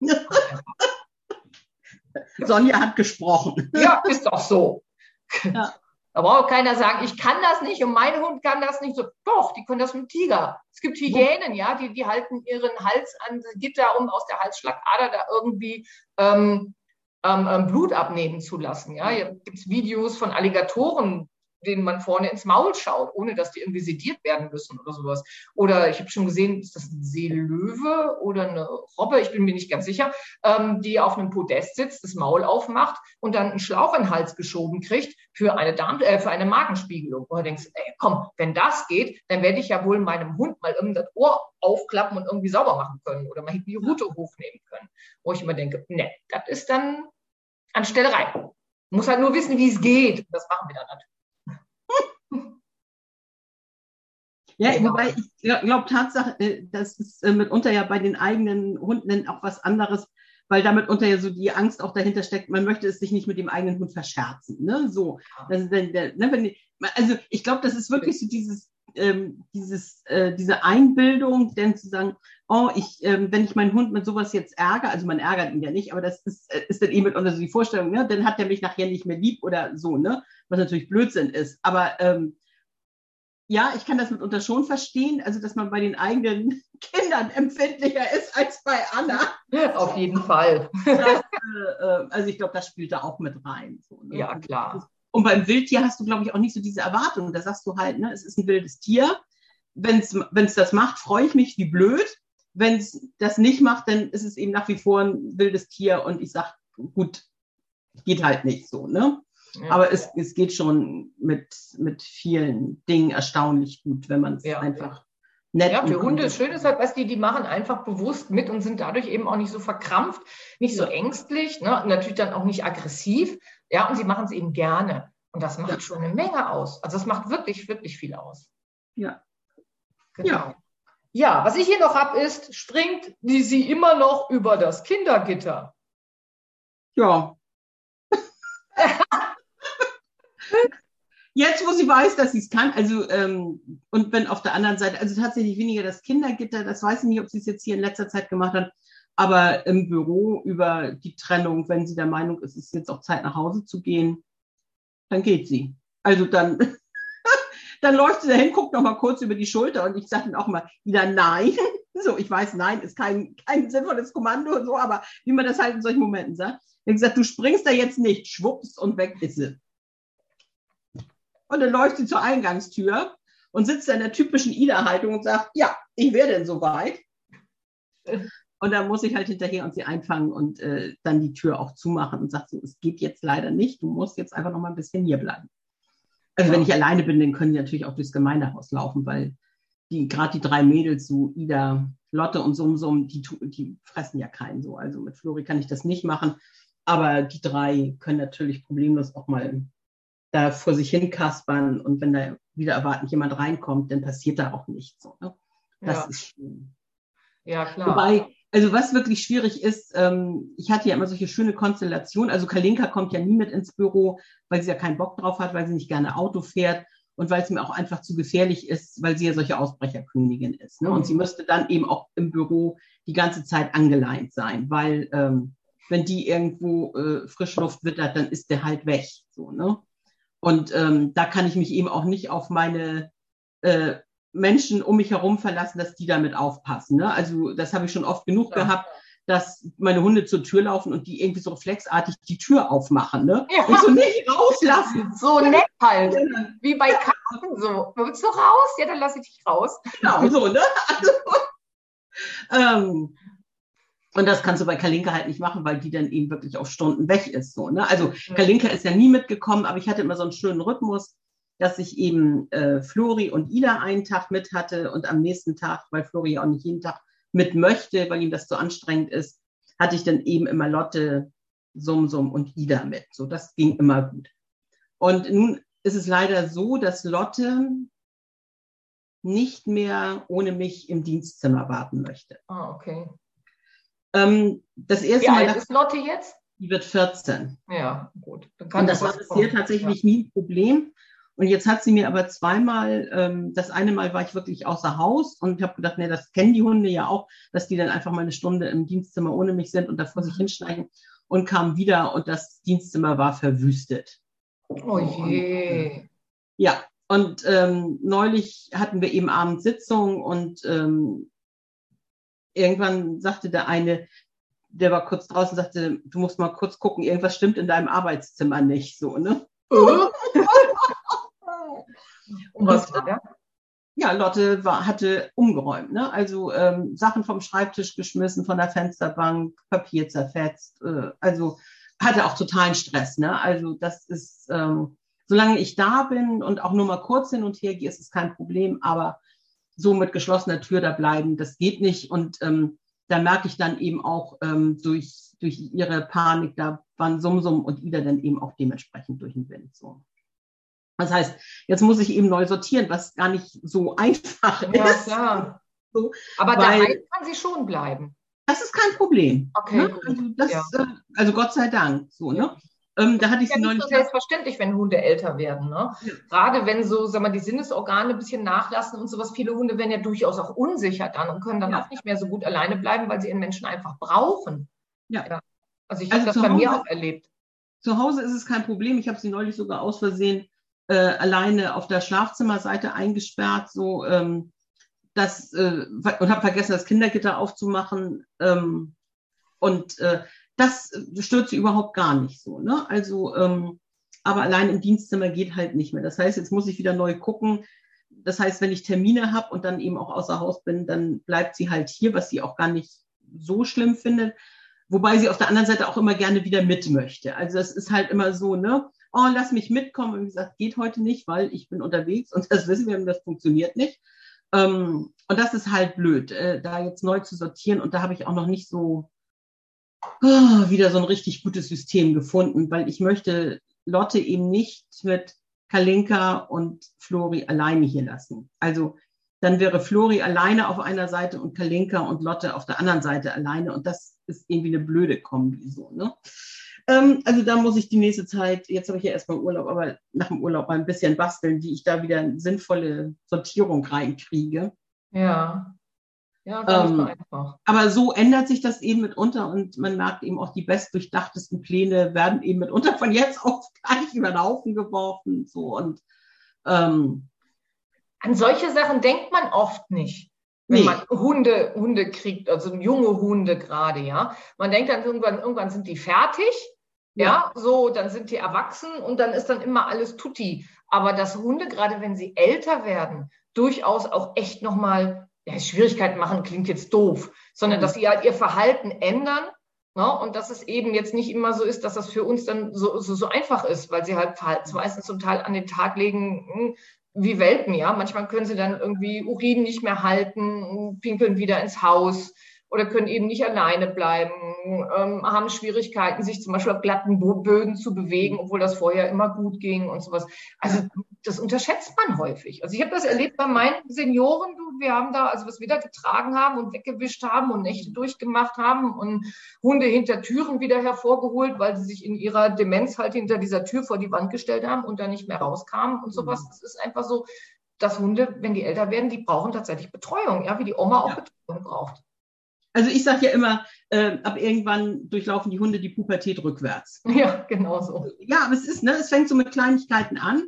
Sonja hat gesprochen. Ja, ist doch so. Ja. Da braucht keiner sagen, ich kann das nicht und mein Hund kann das nicht. So, doch, die können das mit Tiger. Es gibt Hyänen, ja, die, die halten ihren Hals an Gitter, um aus der Halsschlagader da irgendwie ähm, ähm, ähm Blut abnehmen zu lassen. Ja, gibt es Videos von Alligatoren, denen man vorne ins Maul schaut, ohne dass die irgendwie sediert werden müssen oder sowas. Oder ich habe schon gesehen, ist das ein Seelöwe oder eine Robbe, ich bin mir nicht ganz sicher, ähm, die auf einem Podest sitzt, das Maul aufmacht und dann einen Schlauch in den Hals geschoben kriegt für eine, Darm äh, für eine Magenspiegelung. Und du denkst, ey, komm, wenn das geht, dann werde ich ja wohl meinem Hund mal irgendwie das Ohr aufklappen und irgendwie sauber machen können oder mal die Route hochnehmen können. Wo ich immer denke, ne, das ist dann Anstellerei. Muss halt nur wissen, wie es geht. Das machen wir dann natürlich. Ja, genau. wobei ich glaube Tatsache, äh, das ist äh, mitunter ja bei den eigenen Hunden auch was anderes, weil damit unter ja so die Angst auch dahinter steckt, man möchte es sich nicht mit dem eigenen Hund verscherzen. Ne? So. Wenn, also ich glaube, das ist wirklich so dieses, ähm, dieses, äh, diese Einbildung, denn zu sagen, oh, ich, ähm, wenn ich meinen Hund mit sowas jetzt ärgere, also man ärgert ihn ja nicht, aber das ist, äh, ist dann eben mitunter so die Vorstellung, ne, dann hat er mich nachher nicht mehr lieb oder so, ne? Was natürlich Blödsinn ist. Aber ähm, ja, ich kann das mitunter schon verstehen, also dass man bei den eigenen Kindern empfindlicher ist als bei Anna. Auf jeden Fall. Das, äh, äh, also ich glaube, das spielt da auch mit rein. So, ne? Ja, klar. Und beim Wildtier hast du, glaube ich, auch nicht so diese Erwartung. Da sagst du halt, ne, es ist ein wildes Tier. Wenn es das macht, freue ich mich wie blöd. Wenn es das nicht macht, dann ist es eben nach wie vor ein wildes Tier und ich sage, gut, geht halt nicht so. Ne? Aber es, es geht schon mit, mit vielen Dingen erstaunlich gut, wenn man es ja. einfach nett Ja, für Hunde schön ist halt, was die, die machen einfach bewusst mit und sind dadurch eben auch nicht so verkrampft, nicht so ängstlich, ne? natürlich dann auch nicht aggressiv. Ja, und sie machen es eben gerne. Und das macht ja. schon eine Menge aus. Also das macht wirklich, wirklich viel aus. Ja. Genau. Ja. Ja, was ich hier noch habe, ist, springt die sie immer noch über das Kindergitter? Ja. Jetzt, wo sie weiß, dass sie es kann, also ähm, und wenn auf der anderen Seite, also tatsächlich weniger das Kindergitter, das weiß ich nicht, ob sie es jetzt hier in letzter Zeit gemacht hat, aber im Büro über die Trennung, wenn sie der Meinung ist, es ist jetzt auch Zeit nach Hause zu gehen, dann geht sie. Also dann, dann läuft sie dahin, guckt noch mal kurz über die Schulter und ich sage dann auch mal wieder nein. So, ich weiß, nein ist kein, kein sinnvolles Kommando so, aber wie man das halt in solchen Momenten sagt. Ich gesagt, du springst da jetzt nicht, schwupps und weg ist sie. Und dann läuft sie zur Eingangstür und sitzt in der typischen Ida-Haltung und sagt, ja, ich wäre denn soweit. Und dann muss ich halt hinterher und sie einfangen und äh, dann die Tür auch zumachen und sagt so, es geht jetzt leider nicht, du musst jetzt einfach noch mal ein bisschen hier bleiben. Also wenn ich alleine bin, dann können die natürlich auch durchs Gemeindehaus laufen, weil die gerade die drei Mädels, so Ida, Lotte und Sumsum, die, die fressen ja keinen so. Also mit Flori kann ich das nicht machen. Aber die drei können natürlich problemlos auch mal da vor sich hin kaspern und wenn da wieder erwartend jemand reinkommt, dann passiert da auch nichts. So, ne? Das Ja. ist schön. Ja, klar. Wobei, also was wirklich schwierig ist, ähm, ich hatte ja immer solche schöne Konstellationen. Also Kalinka kommt ja nie mit ins Büro, weil sie ja keinen Bock drauf hat, weil sie nicht gerne Auto fährt und weil es mir auch einfach zu gefährlich ist, weil sie ja solche Ausbrecherkönigin ist. Ne? Und Mhm. sie müsste dann eben auch im Büro die ganze Zeit angeleint sein, weil ähm, wenn die irgendwo äh, Frischluft wittert, dann ist der halt weg. So, ne? Und ähm, da kann ich mich eben auch nicht auf meine äh, Menschen um mich herum verlassen, dass die damit aufpassen. Ne? Also das habe ich schon oft genug Ja. gehabt, dass meine Hunde zur Tür laufen und die irgendwie so reflexartig die Tür aufmachen. Ne? Ja. Und so nicht rauslassen. So nett halt. Wie bei Katzen so. Willst du raus? Ja, dann lasse ich dich raus. Genau, so, ne? Also, ähm, und das kannst du bei Kalinka halt nicht machen, weil die dann eben wirklich auf Stunden weg ist. So, ne? Also Kalinka ist ja nie mitgekommen, aber ich hatte immer so einen schönen Rhythmus, dass ich eben äh, Flori und Ida einen Tag mit hatte und am nächsten Tag, weil Flori ja auch nicht jeden Tag mit möchte, weil ihm das zu anstrengend ist, hatte ich dann eben immer Lotte, Sumsum und Ida mit. So, das ging immer gut. Und nun ist es leider so, dass Lotte nicht mehr ohne mich im Dienstzimmer warten möchte. Ah, okay. Ähm, das Wie erste Mal, alt ist Lotte jetzt? die wird 14. Ja, gut. Und das war bisher tatsächlich nie ein Problem. Und jetzt hat sie mir aber zweimal, ähm, das eine Mal war ich wirklich außer Haus und habe gedacht, nee, das kennen die Hunde ja auch, dass die dann einfach mal eine Stunde im Dienstzimmer ohne mich sind und da vor sich hinschneiden und kam wieder und das Dienstzimmer war verwüstet. Ja. Oh je. Ja, und ähm, neulich hatten wir eben abends Sitzung und ähm, irgendwann sagte der eine, der war kurz draußen, sagte, du musst mal kurz gucken, irgendwas stimmt in deinem Arbeitszimmer nicht so, ne? Und was war? Ja, Lotte war, hatte umgeräumt, ne? Also ähm, Sachen vom Schreibtisch geschmissen, von der Fensterbank, Papier zerfetzt, äh, also hatte auch totalen Stress, ne? Also das ist, ähm, solange ich da bin und auch nur mal kurz hin und her gehe, ist es kein Problem, aber so mit geschlossener Tür da bleiben, das geht nicht. Und ähm, da merke ich dann eben auch ähm, durch, durch ihre Panik, da waren Sumsum und Ida dann eben auch dementsprechend durch den Wind. So. Das heißt, jetzt muss ich eben neu sortieren, was gar nicht so einfach Ja, ist. klar. So, Aber daheim kann sie schon bleiben. Das ist kein Problem. Okay, ne? also, das, Ja. äh, also Gott sei Dank. So, ne? Ähm, da hatte ich ist ja sie neulich. so selbstverständlich, wenn Hunde älter werden. Ne? Ja. Gerade wenn so, sag mal, die Sinnesorgane ein bisschen nachlassen und sowas. Viele Hunde werden ja durchaus auch unsicher dann und können dann Ja. auch nicht mehr so gut alleine bleiben, weil sie ihren Menschen einfach brauchen. Ja. Also ich Also habe das bei mir auch erlebt. Zu Hause ist es kein Problem. Ich habe sie neulich sogar aus Versehen äh, alleine auf der Schlafzimmerseite eingesperrt, so ähm, das äh, und habe vergessen, das Kindergitter aufzumachen. Ähm, und äh, das stört sie überhaupt gar nicht so. Ne? Also, ähm, aber allein im Dienstzimmer geht halt nicht mehr. Das heißt, jetzt muss ich wieder neu gucken. Das heißt, wenn ich Termine habe und dann eben auch außer Haus bin, dann bleibt sie halt hier, was sie auch gar nicht so schlimm findet. Wobei sie auf der anderen Seite auch immer gerne wieder mit möchte. Also es ist halt immer so, ne? Oh, lass mich mitkommen. Und wie gesagt, geht heute nicht, weil ich bin unterwegs und das wissen wir, das funktioniert nicht. Ähm, und das ist halt blöd, äh, da jetzt neu zu sortieren. Und da habe ich auch noch nicht so oh, wieder so ein richtig gutes System gefunden, weil ich möchte Lotte eben nicht mit Kalinka und Flori alleine hier lassen. Also dann wäre Flori alleine auf einer Seite und Kalinka und Lotte auf der anderen Seite alleine. Und das ist irgendwie eine blöde Kombi so. Ne? Ähm, also da muss ich die nächste Zeit, jetzt habe ich ja erstmal Urlaub, aber nach dem Urlaub mal ein bisschen basteln, wie ich da wieder eine sinnvolle Sortierung reinkriege. Ja. Ja, ganz ähm, einfach. Aber so ändert sich das eben mitunter und man merkt eben auch, die bestdurchdachtesten Pläne werden eben mitunter von jetzt auf gleich über den Haufen geworfen. So und ähm, an solche Sachen denkt man oft nicht wenn nee. man Hunde, Hunde kriegt, also junge Hunde gerade, ja. Man denkt dann irgendwann, irgendwann sind die fertig, ja. ja, so, dann sind die erwachsen und dann ist dann immer alles tutti. Aber dass Hunde, gerade wenn sie älter werden, durchaus auch echt nochmal ja, Schwierigkeiten machen, klingt jetzt doof, sondern mhm. dass sie halt ihr Verhalten ändern Ne? Und dass es eben jetzt nicht immer so ist, dass das für uns dann so, so, so einfach ist, weil sie halt verhaltensweisen zum Teil an den Tag legen, hm, wie Welpen, ja. Manchmal können sie dann irgendwie Urin nicht mehr halten, pinkeln wieder ins Haus oder können eben nicht alleine bleiben, ähm, haben Schwierigkeiten, sich zum Beispiel auf glatten Böden zu bewegen, obwohl das vorher immer gut ging und sowas. Also das unterschätzt man häufig. Also ich habe das erlebt bei meinen Senioren, du, wir haben da, also was wir da getragen haben und weggewischt haben und Nächte durchgemacht haben und Hunde hinter Türen wieder hervorgeholt, weil sie sich in ihrer Demenz halt hinter dieser Tür vor die Wand gestellt haben und da nicht mehr rauskamen und sowas. Mhm. Das ist einfach so, dass Hunde, wenn die älter werden, die brauchen tatsächlich Betreuung, ja, wie die Oma auch ja. Betreuung braucht. Also ich sage ja immer, äh, ab irgendwann durchlaufen die Hunde die Pubertät rückwärts. Ja, genau so. Ja, aber es ist, ne, es fängt so mit Kleinigkeiten an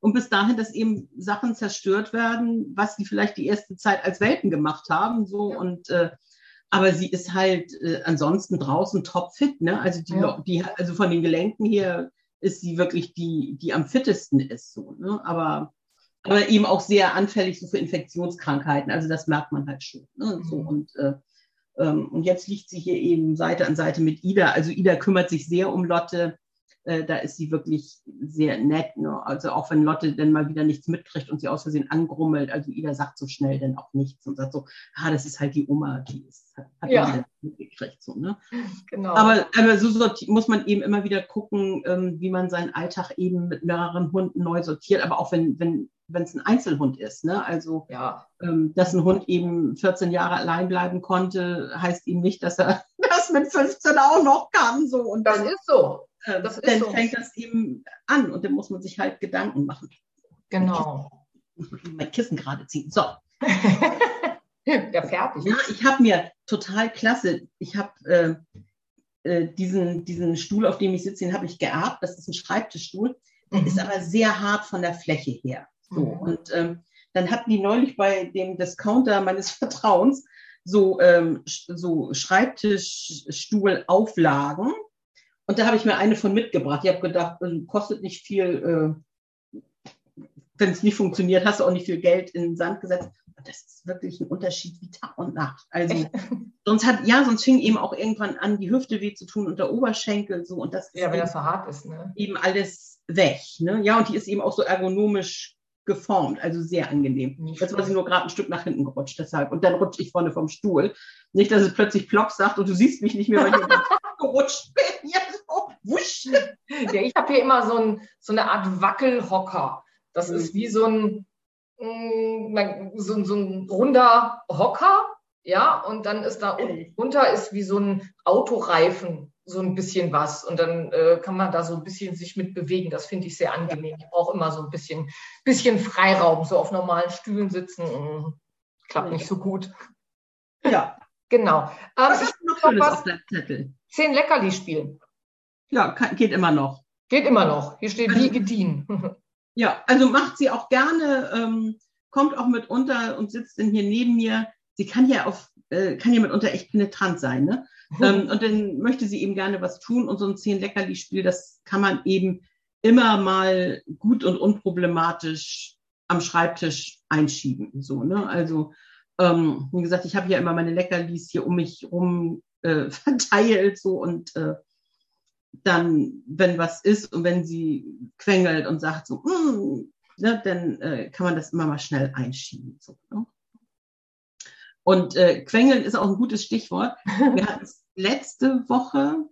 und bis dahin, dass eben Sachen zerstört werden, was die vielleicht die erste Zeit als Welpen gemacht haben, so ja. und äh, aber sie ist halt äh, ansonsten draußen topfit, ne? Also die, ja. die, also von den Gelenken her ist sie wirklich die, die am fittesten ist, so, ne? Aber aber eben auch sehr anfällig so für Infektionskrankheiten. Also das merkt man halt schon. Ne? So mhm. und äh, und jetzt liegt sie hier eben Seite an Seite mit Ida. Also Ida kümmert sich sehr um Lotte. Äh, da ist sie wirklich sehr nett. Ne? Also auch wenn Lotte dann mal wieder nichts mitkriegt und sie aus Versehen angrummelt, also Ida sagt so schnell dann auch nichts und sagt so, ah, das ist halt die Oma, die ist, hat ja. mitgekriegt. So, ne? Genau. Aber, aber so muss man eben immer wieder gucken, ähm, wie man seinen Alltag eben mit mehreren Hunden neu sortiert. Aber auch wenn, wenn wenn es ein Einzelhund ist. Ne? Also, ja. ähm, dass ein Hund eben 14 Jahre allein bleiben konnte, heißt ihm nicht, dass er das mit 15 auch noch kann. So. Und das dann, ist so. Äh, das dann so. fängt das eben an und dann muss man sich halt Gedanken machen. Genau. Ich muss mein Kissen gerade ziehen. So. ja, fertig. Ja, ich habe mir total klasse, ich habe äh, äh, diesen, diesen Stuhl, auf dem ich sitze, den habe ich geerbt. Das ist ein Schreibtischstuhl. Der mhm. ist aber sehr hart von der Fläche her. So, und ähm, dann hatten die neulich bei dem Discounter meines Vertrauens so, ähm, so Schreibtischstuhlauflagen. Und da habe ich mir eine von mitgebracht. Ich habe gedacht, äh, kostet nicht viel, äh, wenn es nicht funktioniert, hast du auch nicht viel Geld in den Sand gesetzt. Und das ist wirklich ein Unterschied wie Tag und Nacht. Also sonst hat, ja, sonst fing eben auch irgendwann an, die Hüfte weh zu tun und der Oberschenkel so. Und das ja, wenn das so hart ist, ne? Eben alles weg. Ne? Ja, und die ist eben auch so ergonomisch geformt, also sehr angenehm. Jetzt war sie nur gerade ein Stück nach hinten gerutscht, deshalb. Und dann rutsche ich vorne vom Stuhl. Nicht, dass es plötzlich plopp sagt und du siehst mich nicht mehr, weil ich gerutscht bin. Ja, so, wusch. Ja, ich habe hier immer so, ein, so eine Art Wackelhocker. Das mhm. ist wie so ein, mm, so, so ein runder Hocker, ja, und dann ist da unter ist wie so ein Autoreifen so ein bisschen was und dann äh, kann man da so ein bisschen sich mit bewegen. Das finde ich sehr angenehm. Ich brauche immer so ein bisschen, bisschen Freiraum, so auf normalen Stühlen sitzen. Mh, klappt nicht so gut. Ja. Genau. Ähm, was ist noch Schönes auf deinem Zettel? Zehn Leckerli spielen. Ja, kann, geht immer noch. Geht immer noch. Hier steht also, wie gediehen. ja, also macht sie auch gerne, ähm, kommt auch mit unter und sitzt dann hier neben mir. Sie kann ja auf, äh, kann ja mitunter echt penetrant sein, ne? ähm, und dann möchte sie eben gerne was tun und so ein Zehn-Leckerli-Spiel, das kann man eben immer mal gut und unproblematisch am Schreibtisch einschieben. So, ne? Also, ähm, wie gesagt, ich habe ja immer meine Leckerlis hier um mich rum äh, verteilt so und äh, dann, wenn was ist und wenn sie quengelt und sagt so, mm, ne, dann äh, kann man das immer mal schnell einschieben. So, ne? Und äh, Quengeln ist auch ein gutes Stichwort. Wir hatten es letzte Woche,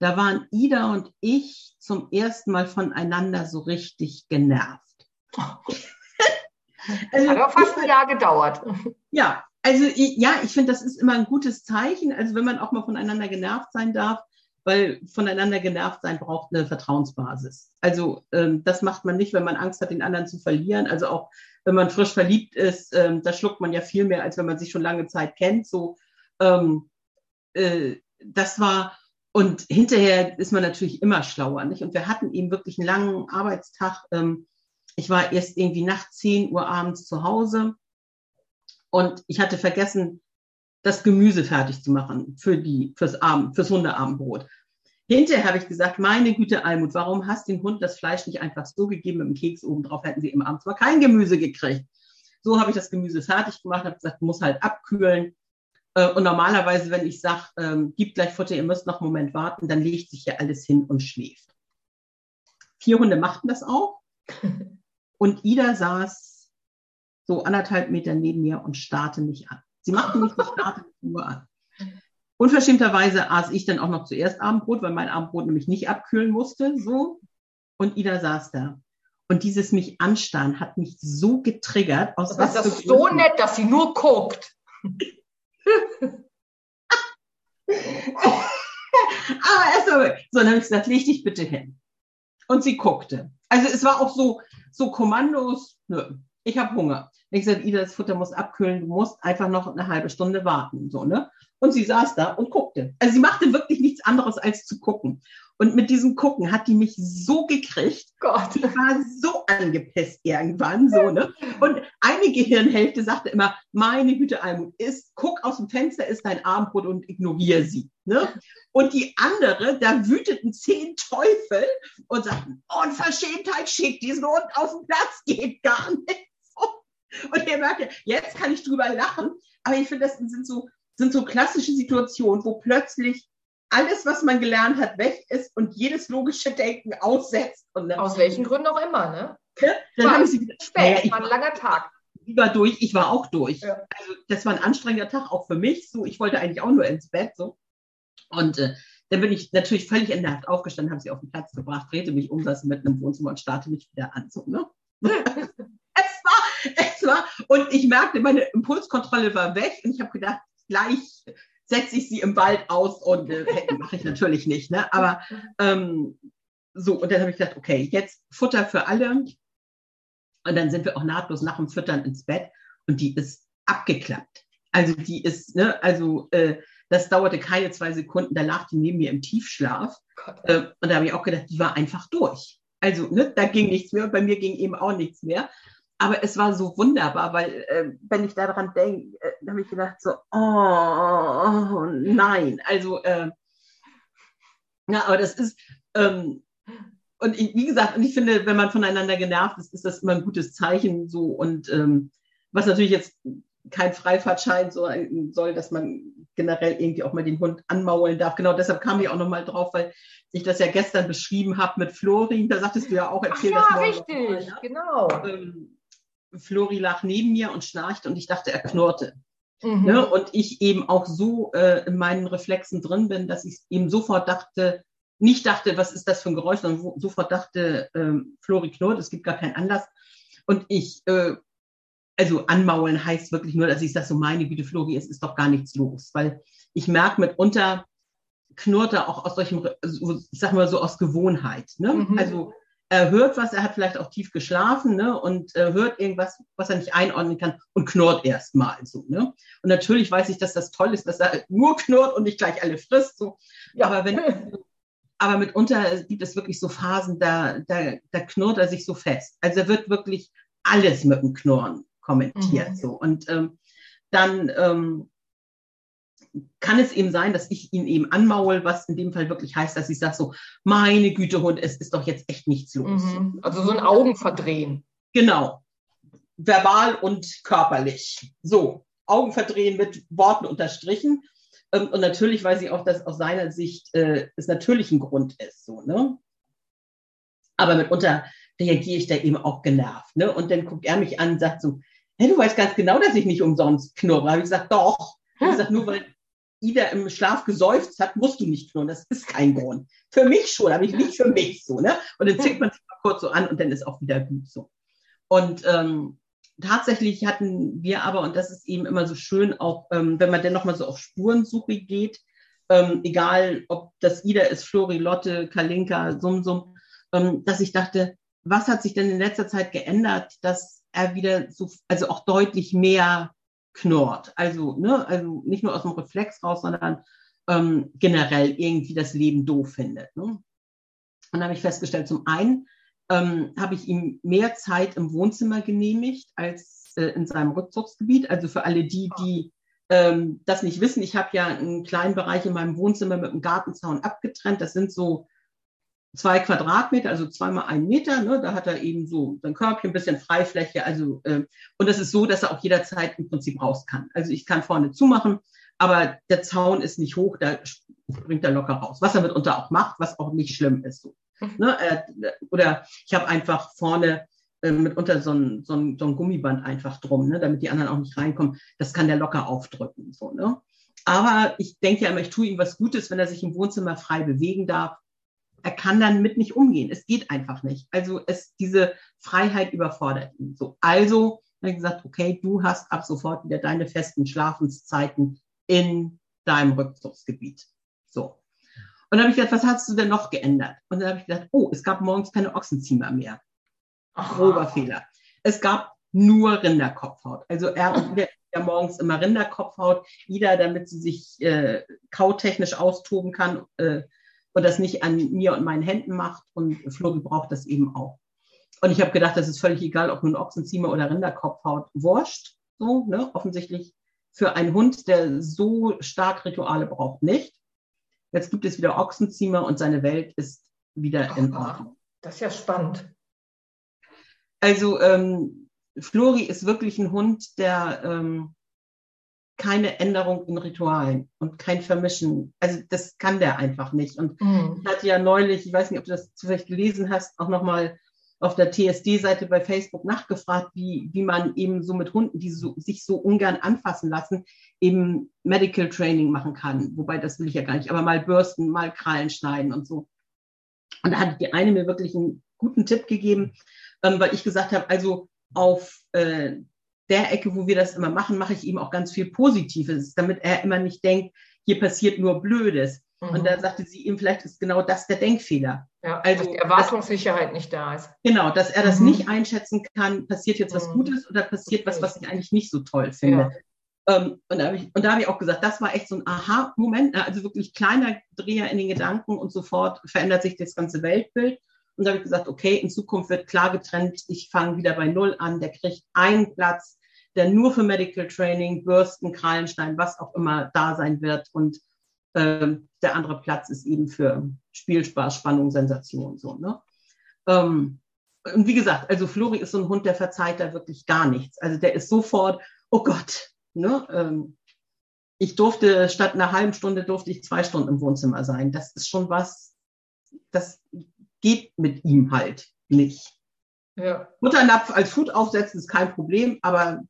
da waren Ida und ich zum ersten Mal voneinander so richtig genervt. also, Hat auch fast ein Jahr gedauert. Ja, also ja, ich finde, das ist immer ein gutes Zeichen. Also wenn man auch mal voneinander genervt sein darf, weil voneinander genervt sein braucht eine Vertrauensbasis. Also ähm, das macht man nicht, wenn man Angst hat, den anderen zu verlieren. Also auch wenn man frisch verliebt ist, ähm, da schluckt man ja viel mehr, als wenn man sich schon lange Zeit kennt. So, ähm, äh, das war und hinterher ist man natürlich immer schlauer, nicht? Und wir hatten eben wirklich einen langen Arbeitstag. Ähm, ich war erst irgendwie nach 10 Uhr abends zu Hause und ich hatte vergessen, das Gemüse fertig zu machen für die, fürs Abend, fürs Hundeabendbrot. Hinterher habe ich gesagt, meine Güte, Almut, warum hast den Hund das Fleisch nicht einfach so gegeben mit dem Keks oben drauf, hätten sie im Abend zwar kein Gemüse gekriegt. So habe ich das Gemüse fertig gemacht, habe gesagt, muss halt abkühlen. Äh, und normalerweise, wenn ich sage, ähm, gib gleich Futter, ihr müsst noch einen Moment warten, dann legt sich hier alles hin und schläft. Vier Hunde machten das auch. Und Ida saß so anderthalb Meter neben mir und starrte mich an. Sie machte mich, sie starrte mich nur an. Unverschämterweise aß ich dann auch noch zuerst Abendbrot, weil mein Abendbrot nämlich nicht abkühlen musste, so. Und Ida saß da. Und dieses mich anstarren hat mich so getriggert. Aus was das ist so nett, dass sie nur guckt. Aber erst mal, so, dann habe ich gesagt, leg dich bitte hin. Und sie guckte. Also es war auch so, so Kommandos, nö, ich habe Hunger. Ich gesagt, Ida, das Futter muss abkühlen, du musst einfach noch eine halbe Stunde warten. So, ne? Und sie saß da und guckte. Also sie machte wirklich nichts anderes als zu gucken. Und mit diesem Gucken hat die mich so gekriegt. Gott. Ich war so angepisst irgendwann, so, ne? Und eine Gehirnhälfte sagte immer, meine Güte, Almut, ist, guck aus dem Fenster, ist dein Abendbrot und ignoriere sie, ne? Und die andere, da wüteten zehn Teufel und sagten, Unverschämtheit, schick diesen Hund auf den Platz, geht gar nicht. Und ihr merkt ja, jetzt kann ich drüber lachen, aber ich finde, das sind so, sind so klassische Situationen, wo plötzlich alles, was man gelernt hat, weg ist und jedes logische Denken aussetzt. Und Aus welchen Gründen auch immer, ne? Ja, dann habe ich sie wieder. Spät, war ein langer Tag. Ich war durch, ich war auch durch. Ja. Also das war ein anstrengender Tag auch für mich. So, ich wollte eigentlich auch nur ins Bett. So. Und äh, dann bin ich natürlich völlig entnervt aufgestanden, habe sie auf den Platz gebracht, drehte mich um, saß mitten im Wohnzimmer und starte mich wieder an. So, ne? Es war, und ich merkte, meine Impulskontrolle war weg und ich habe gedacht, gleich setze ich sie im Wald aus und äh, mache ich natürlich nicht, ne? Aber ähm, so, und dann habe ich gedacht, okay, jetzt Futter für alle. Und dann sind wir auch nahtlos nach dem Füttern ins Bett und die ist abgeklappt. Also die ist, ne, also äh, das dauerte keine zwei Sekunden, da lag die neben mir im Tiefschlaf. Äh, und da habe ich auch gedacht, die war einfach durch. Also, ne, da ging nichts mehr und bei mir ging eben auch nichts mehr. Aber es war so wunderbar, weil äh, wenn ich daran denke, äh, habe ich gedacht so, oh nein. Also, äh, ja, aber das ist, ähm, und ich, wie gesagt, und ich finde, wenn man voneinander genervt ist, ist das immer ein gutes Zeichen so. Und ähm, was natürlich jetzt kein Freifahrtschein soll, soll, dass man generell irgendwie auch mal den Hund anmaulen darf. Genau deshalb kam ich auch nochmal drauf, weil ich das ja gestern beschrieben habe mit Flori. Da sagtest du ja auch, erzähl Ach ja, das mal. richtig, mal, genau. Ähm, Flori lag neben mir und schnarchte und ich dachte, er knurrte. Mhm. Ne? Und ich eben auch so äh, in meinen Reflexen drin bin, dass ich eben sofort dachte, nicht dachte, was ist das für ein Geräusch, sondern sofort dachte, ähm, Flori knurrt, es gibt gar keinen Anlass. Und ich, äh, also anmaulen heißt wirklich nur, dass ich sage, so meine Güte, Flori, es ist doch gar nichts los. Weil ich merke mitunter, knurrt er auch aus solchem, ich sag mal so aus Gewohnheit. Ne? Mhm. Also er hört was, er hat vielleicht auch tief geschlafen ne, und äh, hört irgendwas, was er nicht einordnen kann und knurrt erstmal so. Ne? Und natürlich weiß ich, dass das toll ist, dass er nur knurrt und nicht gleich alle frisst. So. Ja. Aber wenn aber mitunter gibt es wirklich so Phasen, da, da, da knurrt er sich so fest. Also er wird wirklich alles mit dem Knurren kommentiert. Mhm. So. Und ähm, dann ähm, kann es eben sein, dass ich ihn eben anmaul, was in dem Fall wirklich heißt, dass ich sage so, meine Güte, Hund, es ist doch jetzt echt nichts los. Mhm. Also so ein Augenverdrehen. Genau. Verbal und körperlich. So, Augenverdrehen mit Worten unterstrichen. Ähm, und natürlich weiß ich auch, dass aus seiner Sicht äh, es natürlich ein Grund ist. So, ne? Aber mitunter reagiere ich da eben auch genervt. Ne? Und dann guckt er mich an und sagt so, hey, du weißt ganz genau, dass ich nicht umsonst knurre. Habe ich gesagt, doch. Ich gesagt, nur weil Ida im Schlaf gesäuft hat, musst du nicht knurren. Das ist kein Grund. Für mich schon, aber nicht für mich so. Ne? Und dann zieht man sich mal kurz so an und dann ist auch wieder gut so. Und ähm, tatsächlich hatten wir aber, und das ist eben immer so schön, auch ähm, wenn man dann nochmal so auf Spurensuche geht, ähm, egal ob das Ida ist, Flori, Lotte, Kalinka, Sumsum, ähm, dass ich dachte, was hat sich denn in letzter Zeit geändert, dass er wieder so, also auch deutlich mehr knurrt. Also, ne, also nicht nur aus dem Reflex raus, sondern ähm, generell irgendwie das Leben doof findet. Ne? Und dann habe ich festgestellt, zum einen ähm, habe ich ihm mehr Zeit im Wohnzimmer genehmigt als äh, in seinem Rückzugsgebiet. Also für alle die, die ähm, das nicht wissen, ich habe ja einen kleinen Bereich in meinem Wohnzimmer mit einem Gartenzaun abgetrennt. Das sind so zwei Quadratmeter, also zweimal ein Meter. Ne? Da hat er eben so sein Körbchen, ein bisschen Freifläche. Also äh, und das ist so, dass er auch jederzeit im Prinzip raus kann. Also ich kann vorne zumachen, aber der Zaun ist nicht hoch, da springt er locker raus. Was er mitunter auch macht, was auch nicht schlimm ist. So. Mhm. Ne? Äh, oder ich habe einfach vorne äh, mitunter so ein, so, ein, so ein Gummiband einfach drum, ne? damit die anderen auch nicht reinkommen. Das kann der locker aufdrücken. So, ne? Aber ich denke ja immer, ich tue ihm was Gutes, wenn er sich im Wohnzimmer frei bewegen darf er kann dann mit nicht umgehen. Es geht einfach nicht. Also es, diese Freiheit überfordert ihn. So, also habe ich gesagt, okay, du hast ab sofort wieder deine festen Schlafenszeiten in deinem Rückzugsgebiet. So. Und dann habe ich gedacht, was hast du denn noch geändert? Und dann habe ich gedacht, oh, es gab morgens keine Ochsenziemer mehr. Grober Fehler. Es gab nur Rinderkopfhaut. Also er und ja morgens immer Rinderkopfhaut, wieder damit sie sich äh, kautechnisch austoben kann, äh, und das nicht an mir und meinen Händen macht. Und Flori braucht das eben auch. Und ich habe gedacht, das ist völlig egal, ob nun Ochsenziemer oder Rinderkopfhaut wurscht. So, ne? Offensichtlich für einen Hund, der so stark Rituale braucht, nicht. Jetzt gibt es wieder Ochsenziemer und seine Welt ist wieder Ach, in Ordnung. Das ist ja spannend. Also ähm, Flori ist wirklich ein Hund, der ähm, keine Änderung in Ritualen und kein Vermischen. Also das kann der einfach nicht. Und mhm. ich hatte ja neulich, ich weiß nicht, ob du das zufällig gelesen hast, auch nochmal auf der TSD-Seite bei Facebook nachgefragt, wie, wie man eben so mit Hunden, die so, sich so ungern anfassen lassen, eben Medical Training machen kann. Wobei das will ich ja gar nicht, aber mal bürsten, mal Krallen schneiden und so. Und da hatte die eine mir wirklich einen guten Tipp gegeben, ähm, weil ich gesagt habe, also auf äh, der Ecke, wo wir das immer machen, mache ich ihm auch ganz viel Positives, damit er immer nicht denkt, hier passiert nur Blödes. Mhm. Und da sagte sie ihm, vielleicht ist genau das der Denkfehler. Ja, also dass die Erwartungssicherheit dass, nicht da ist. Genau, dass er das mhm. nicht einschätzen kann, passiert jetzt was mhm. Gutes oder passiert was, was ich eigentlich nicht so toll finde. Ja. Ähm, und da habe ich, und da habe ich auch gesagt, das war echt so ein Aha-Moment, ne? also wirklich kleiner Dreher in den Gedanken und sofort verändert sich das ganze Weltbild. Und da habe ich gesagt, okay, in Zukunft wird klar getrennt, ich fange wieder bei Null an, der kriegt einen Platz, der nur für Medical Training, Bürsten, Krallenstein, was auch immer da sein wird. Und ähm, der andere Platz ist eben für Spielspaß, Spannung, Sensation. So, ne? Ähm, und wie gesagt, also Flori ist so ein Hund, der verzeiht da wirklich gar nichts. Also der ist sofort, oh Gott, ne? Ähm, ich durfte statt einer halben Stunde durfte ich zwei Stunden im Wohnzimmer sein. Das ist schon was, das geht mit ihm halt nicht. Ja. Mutternapf als Food aufsetzen ist kein Problem, aber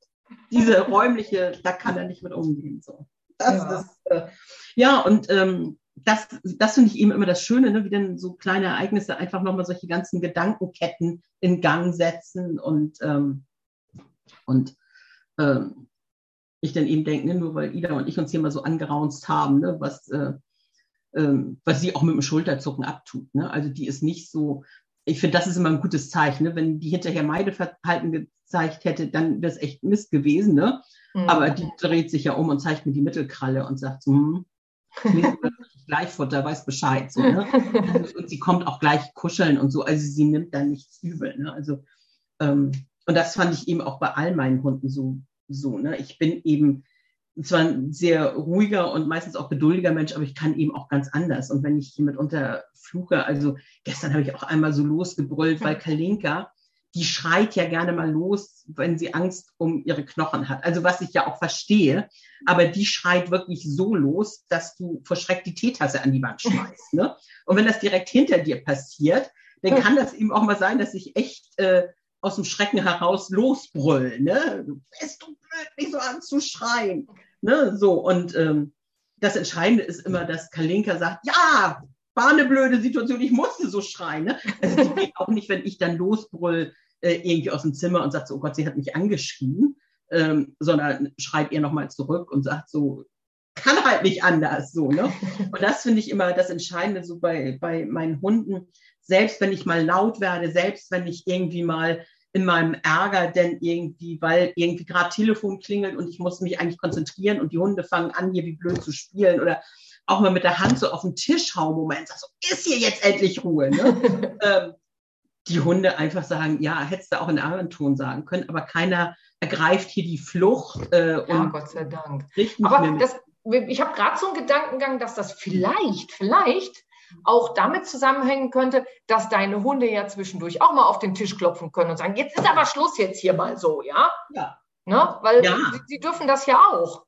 diese räumliche, da kann er nicht mit umgehen. So. Das, ja. Das, äh, ja, und ähm, das, das finde ich eben immer das Schöne, ne? wie dann so kleine Ereignisse einfach nochmal solche ganzen Gedankenketten in Gang setzen und, ähm, und ähm, ich dann eben denke, ne, nur weil Ida und ich uns hier mal so angeraunzt haben, ne, was, äh, ähm, was sie auch mit dem Schulterzucken abtut. Ne? Also die ist nicht so, ich finde, das ist immer ein gutes Zeichen. Ne? Wenn die hinterher Meideverhalten gezeigt hätte, dann wäre es echt Mist gewesen. Ne? Mhm. Aber die dreht sich ja um und zeigt mir die Mittelkralle und sagt so, hm, gleich Futter, weiß Bescheid. So, ne? und sie kommt auch gleich kuscheln und so. Also sie nimmt da nichts übel. Ne? Also, ähm, und das fand ich eben auch bei all meinen Hunden so. so ne? Ich bin eben zwar ein sehr ruhiger und meistens auch geduldiger Mensch, aber ich kann eben auch ganz anders. Und wenn ich hier mitunter fluche, also gestern habe ich auch einmal so losgebrüllt, weil Kalinka, die schreit ja gerne mal los, wenn sie Angst um ihre Knochen hat. Also was ich ja auch verstehe, aber die schreit wirklich so los, dass du vor Schreck die Teetasse an die Wand schmeißt. Ne? Und wenn das direkt hinter dir passiert, dann kann das eben auch mal sein, dass ich echt äh, aus dem Schrecken heraus losbrüllen. Ne? Du bist du blöd, nicht so anzuschreien. Ne? So, und ähm, das Entscheidende ist immer, dass Kalinka sagt, ja, war eine blöde Situation, ich musste so schreien. Ne? Also die geht auch nicht, wenn ich dann losbrüll, äh, irgendwie aus dem Zimmer und sagt so, oh Gott, sie hat mich angeschrien, ähm, sondern schreibt ihr nochmal zurück und sagt so, kann halt nicht anders so, ne? Und das finde ich immer das Entscheidende so bei, bei meinen Hunden. Selbst wenn ich mal laut werde, selbst wenn ich irgendwie mal in meinem Ärger denn irgendwie, weil irgendwie gerade Telefon klingelt und ich muss mich eigentlich konzentrieren und die Hunde fangen an, hier wie blöd zu spielen oder auch mal mit der Hand so auf den Tisch hauen, Moment, so, ist hier jetzt endlich Ruhe, ne? ähm, die Hunde einfach sagen, ja, hättest du auch in anderen Ton sagen können, aber keiner ergreift hier die Flucht. Äh, ja, Gott sei Dank. Aber das, ich habe gerade so einen Gedankengang, dass das vielleicht, vielleicht auch damit zusammenhängen könnte, dass deine Hunde ja zwischendurch auch mal auf den Tisch klopfen können und sagen, jetzt ist aber Schluss jetzt hier mal so, ja? Ja. Ne? Weil ja. Sie, sie, dürfen das ja auch.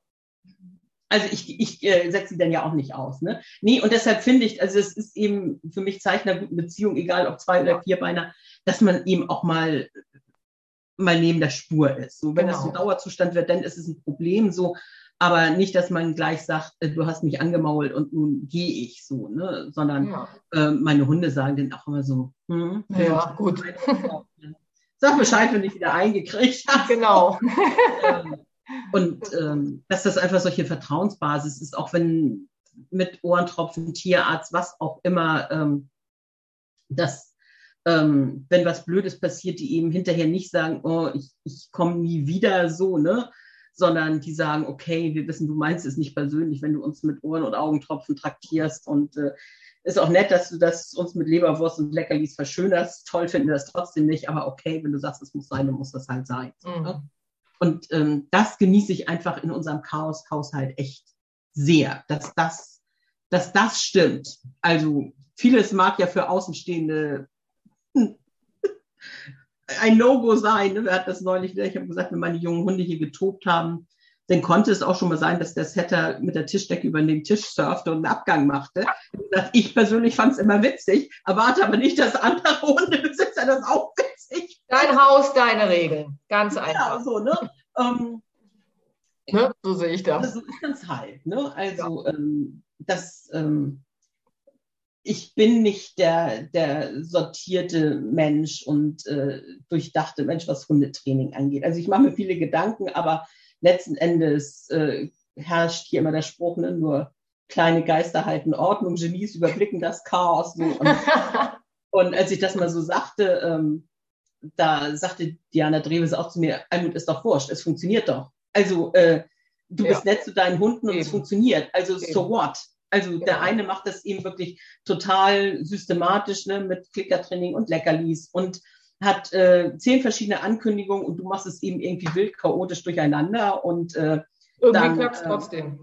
Also ich, ich äh, setze sie dann ja auch nicht aus. Ne? Nee, und deshalb finde ich, also es ist eben für mich Zeichen einer guten Beziehung, egal ob zwei oder vierbeiner, dass man eben auch mal mal neben der Spur ist. So, wenn genau. das so ein Dauerzustand wird, dann ist es ein Problem. So, aber nicht, dass man gleich sagt, äh, du hast mich angemault und nun gehe ich so, ne? sondern ja. äh, meine Hunde sagen dann auch immer so, hm, ja, gut. Sag Bescheid, wenn ich wieder eingekriegt habe. Genau. Ähm, und ähm, dass das einfach solche Vertrauensbasis ist, auch wenn mit Ohrentropfen, Tierarzt, was auch immer, ähm, dass ähm, wenn was Blödes passiert, die eben hinterher nicht sagen, oh, ich, ich komme nie wieder so, ne? sondern die sagen, okay, wir wissen, du meinst es nicht persönlich, wenn du uns mit Ohren- und Augentropfen traktierst und äh, ist auch nett, dass du das uns mit Leberwurst und Leckerlis verschönerst. Toll finden wir das trotzdem nicht, aber okay, wenn du sagst, es muss sein, dann muss das halt sein. Mhm. Ne? Und ähm, das genieße ich einfach in unserem Chaos-Haushalt echt sehr, dass das, dass das stimmt. Also vieles mag ja für Außenstehende ein No-Go sein. Ne? Wir hatten das neulich, ich habe gesagt, wenn meine jungen Hunde hier getobt haben, dann konnte es auch schon mal sein, dass der Setter mit der Tischdecke über den Tisch surfte und einen Abgang machte. Ich persönlich fand es immer witzig, erwarte aber nicht, dass andere Hundebesitzer das auch witzig Dein Haus, deine Regeln. Ganz einfach. Ja, so, ne? Ähm, ne? So sehe ich das. So ist das halt. Ne? Also, ja. ähm, das, ähm, ich bin nicht der, der sortierte Mensch und äh, durchdachte Mensch, was Hundetraining angeht. Also ich mache mir viele Gedanken, aber letzten Endes äh, herrscht hier immer der Spruch, ne, nur kleine Geister halten Ordnung, Genies überblicken das Chaos. So. Und, und, als ich das mal so sagte, ähm, da sagte Diana Dreves auch zu mir, Almut ist doch wurscht, es funktioniert doch. Also äh, du ja. bist nett zu deinen Hunden und Eben. es funktioniert. Also Eben. so what? Also genau. der eine macht das eben wirklich total systematisch ne, mit Klickertraining und Leckerlis und hat äh, zehn verschiedene Ankündigungen und du machst es eben irgendwie wild chaotisch durcheinander und äh, irgendwie klappt es äh, trotzdem.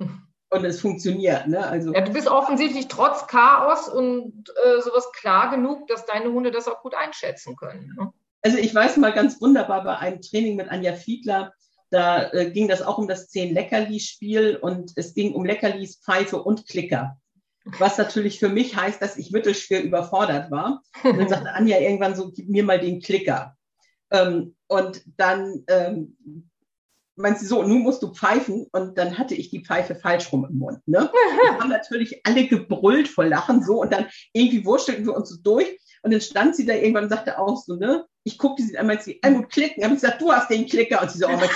Und es funktioniert. Ne? Also, ja, du bist offensichtlich trotz Chaos und äh, sowas klar genug, dass deine Hunde das auch gut einschätzen können. Ne? Also ich weiß mal ganz wunderbar bei einem Training mit Anja Fiedler, da äh, ging das auch um das zehn Leckerli-Spiel und es ging um Leckerlis, Pfeife und Klicker. Was natürlich für mich heißt, dass ich mittelschwer überfordert war. Und dann sagte Anja irgendwann so, gib mir mal den Klicker. Ähm, und dann ähm, meinte sie so, nun musst du pfeifen. Und dann hatte ich die Pfeife falsch rum im Mund. Ne? Wir haben natürlich alle gebrüllt vor Lachen so und dann irgendwie wurschtelten wir uns so durch. Und dann stand sie da irgendwann und sagte auch so, ne, ich guckte sie einmal, sie einmal klicken, habe ich gesagt, du hast den Klicker. Und sie so, oh, das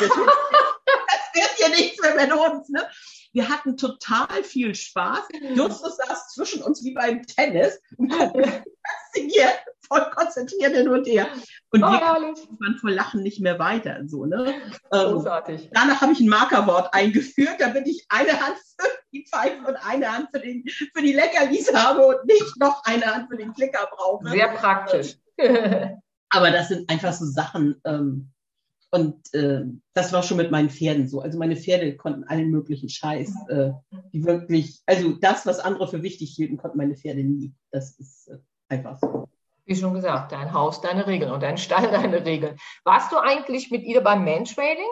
wird hier nichts mehr mit uns, ne? Wir hatten total viel Spaß. Justus saß zwischen uns wie beim Tennis und fasziniert, voll konzentriert hin und her. Und oh, wir waren vor Lachen nicht mehr weiter. So, ne? Ähm, Großartig. danach habe ich ein Markerwort eingeführt, damit ich eine Hand für die Pfeifen und eine Hand für, den, für die Leckerlis habe und nicht noch eine Hand für den Klicker brauche. Sehr praktisch. Aber das sind einfach so Sachen, ähm, und äh, das war schon mit meinen Pferden so. Also meine Pferde konnten allen möglichen Scheiß, äh, die wirklich, also das, was andere für wichtig hielten, konnten meine Pferde nie. Das ist äh, einfach so. Wie schon gesagt, dein Haus, deine Regeln und dein Stall, deine Regeln. Warst du eigentlich mit ihr beim Manspreading?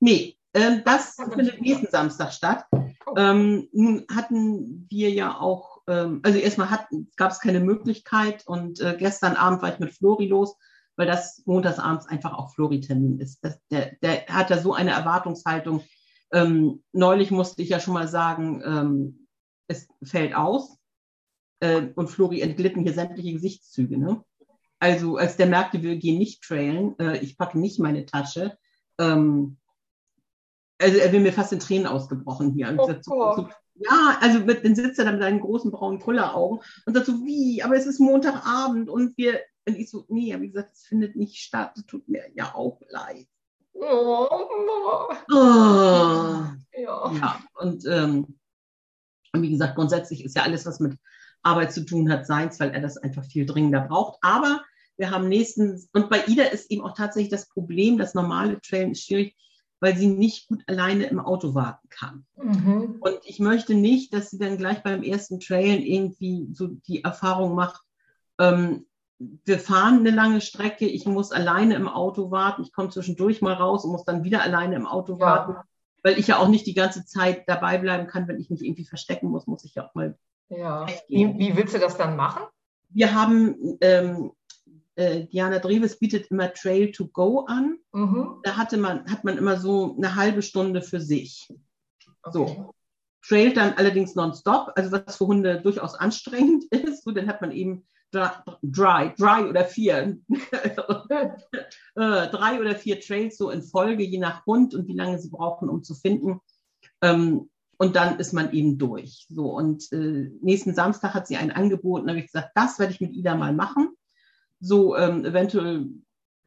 Nee, äh, das findet nächsten Samstag statt. Oh. Ähm, nun hatten wir ja auch, ähm, also erstmal gab es keine Möglichkeit und äh, gestern Abend war ich mit Flori los weil das montagsabends einfach auch Floritermin ist. Das, der, der hat da so eine Erwartungshaltung. Ähm, neulich musste ich ja schon mal sagen, ähm, es fällt aus äh, und Flori entglitten hier sämtliche Gesichtszüge. Ne? Also als der merkte, wir gehen nicht trailen, äh, ich packe nicht meine Tasche, ähm, also er will mir fast in Tränen ausgebrochen hier. Oh so, so, ja, also mit, dann sitzt er da mit seinen großen braunen Kulleraugen und sagt so, wie, aber es ist Montagabend und wir, und ich so, nee, wie gesagt, es findet nicht statt, das tut mir ja auch leid. Oh. Oh. Ja. ja. Und, ähm, wie gesagt, grundsätzlich ist ja alles, was mit Arbeit zu tun hat, seins, weil er das einfach viel dringender braucht. Aber wir haben nächstens, und bei Ida ist eben auch tatsächlich das Problem, das normale Trailen ist schwierig, weil sie nicht gut alleine im Auto warten kann. Mhm. Und ich möchte nicht, dass sie dann gleich beim ersten Trailen irgendwie so die Erfahrung macht, ähm, wir fahren eine lange Strecke, ich muss alleine im Auto warten, ich komme zwischendurch mal raus und muss dann wieder alleine im Auto ja. warten, weil ich ja auch nicht die ganze Zeit dabei bleiben kann, wenn ich mich irgendwie verstecken muss, muss ich ja auch mal. Ja. Wie, wie, willst du das dann machen? Wir haben ähm, äh, Diana Dreves bietet immer Trail to Go an. Mhm. Da hatte man, hat man immer so eine halbe Stunde für sich. Okay. So. Trail dann allerdings nonstop, also was für Hunde durchaus anstrengend ist. So, dann hat man eben dry, dry oder vier, äh, drei oder vier Trails so in Folge, je nach Hund und wie lange sie brauchen, um zu finden. Ähm, und dann ist man eben durch. So und äh, nächsten Samstag hat sie ein Angebot, und habe ich gesagt, das werde ich mit Ida mal machen. So ähm, eventuell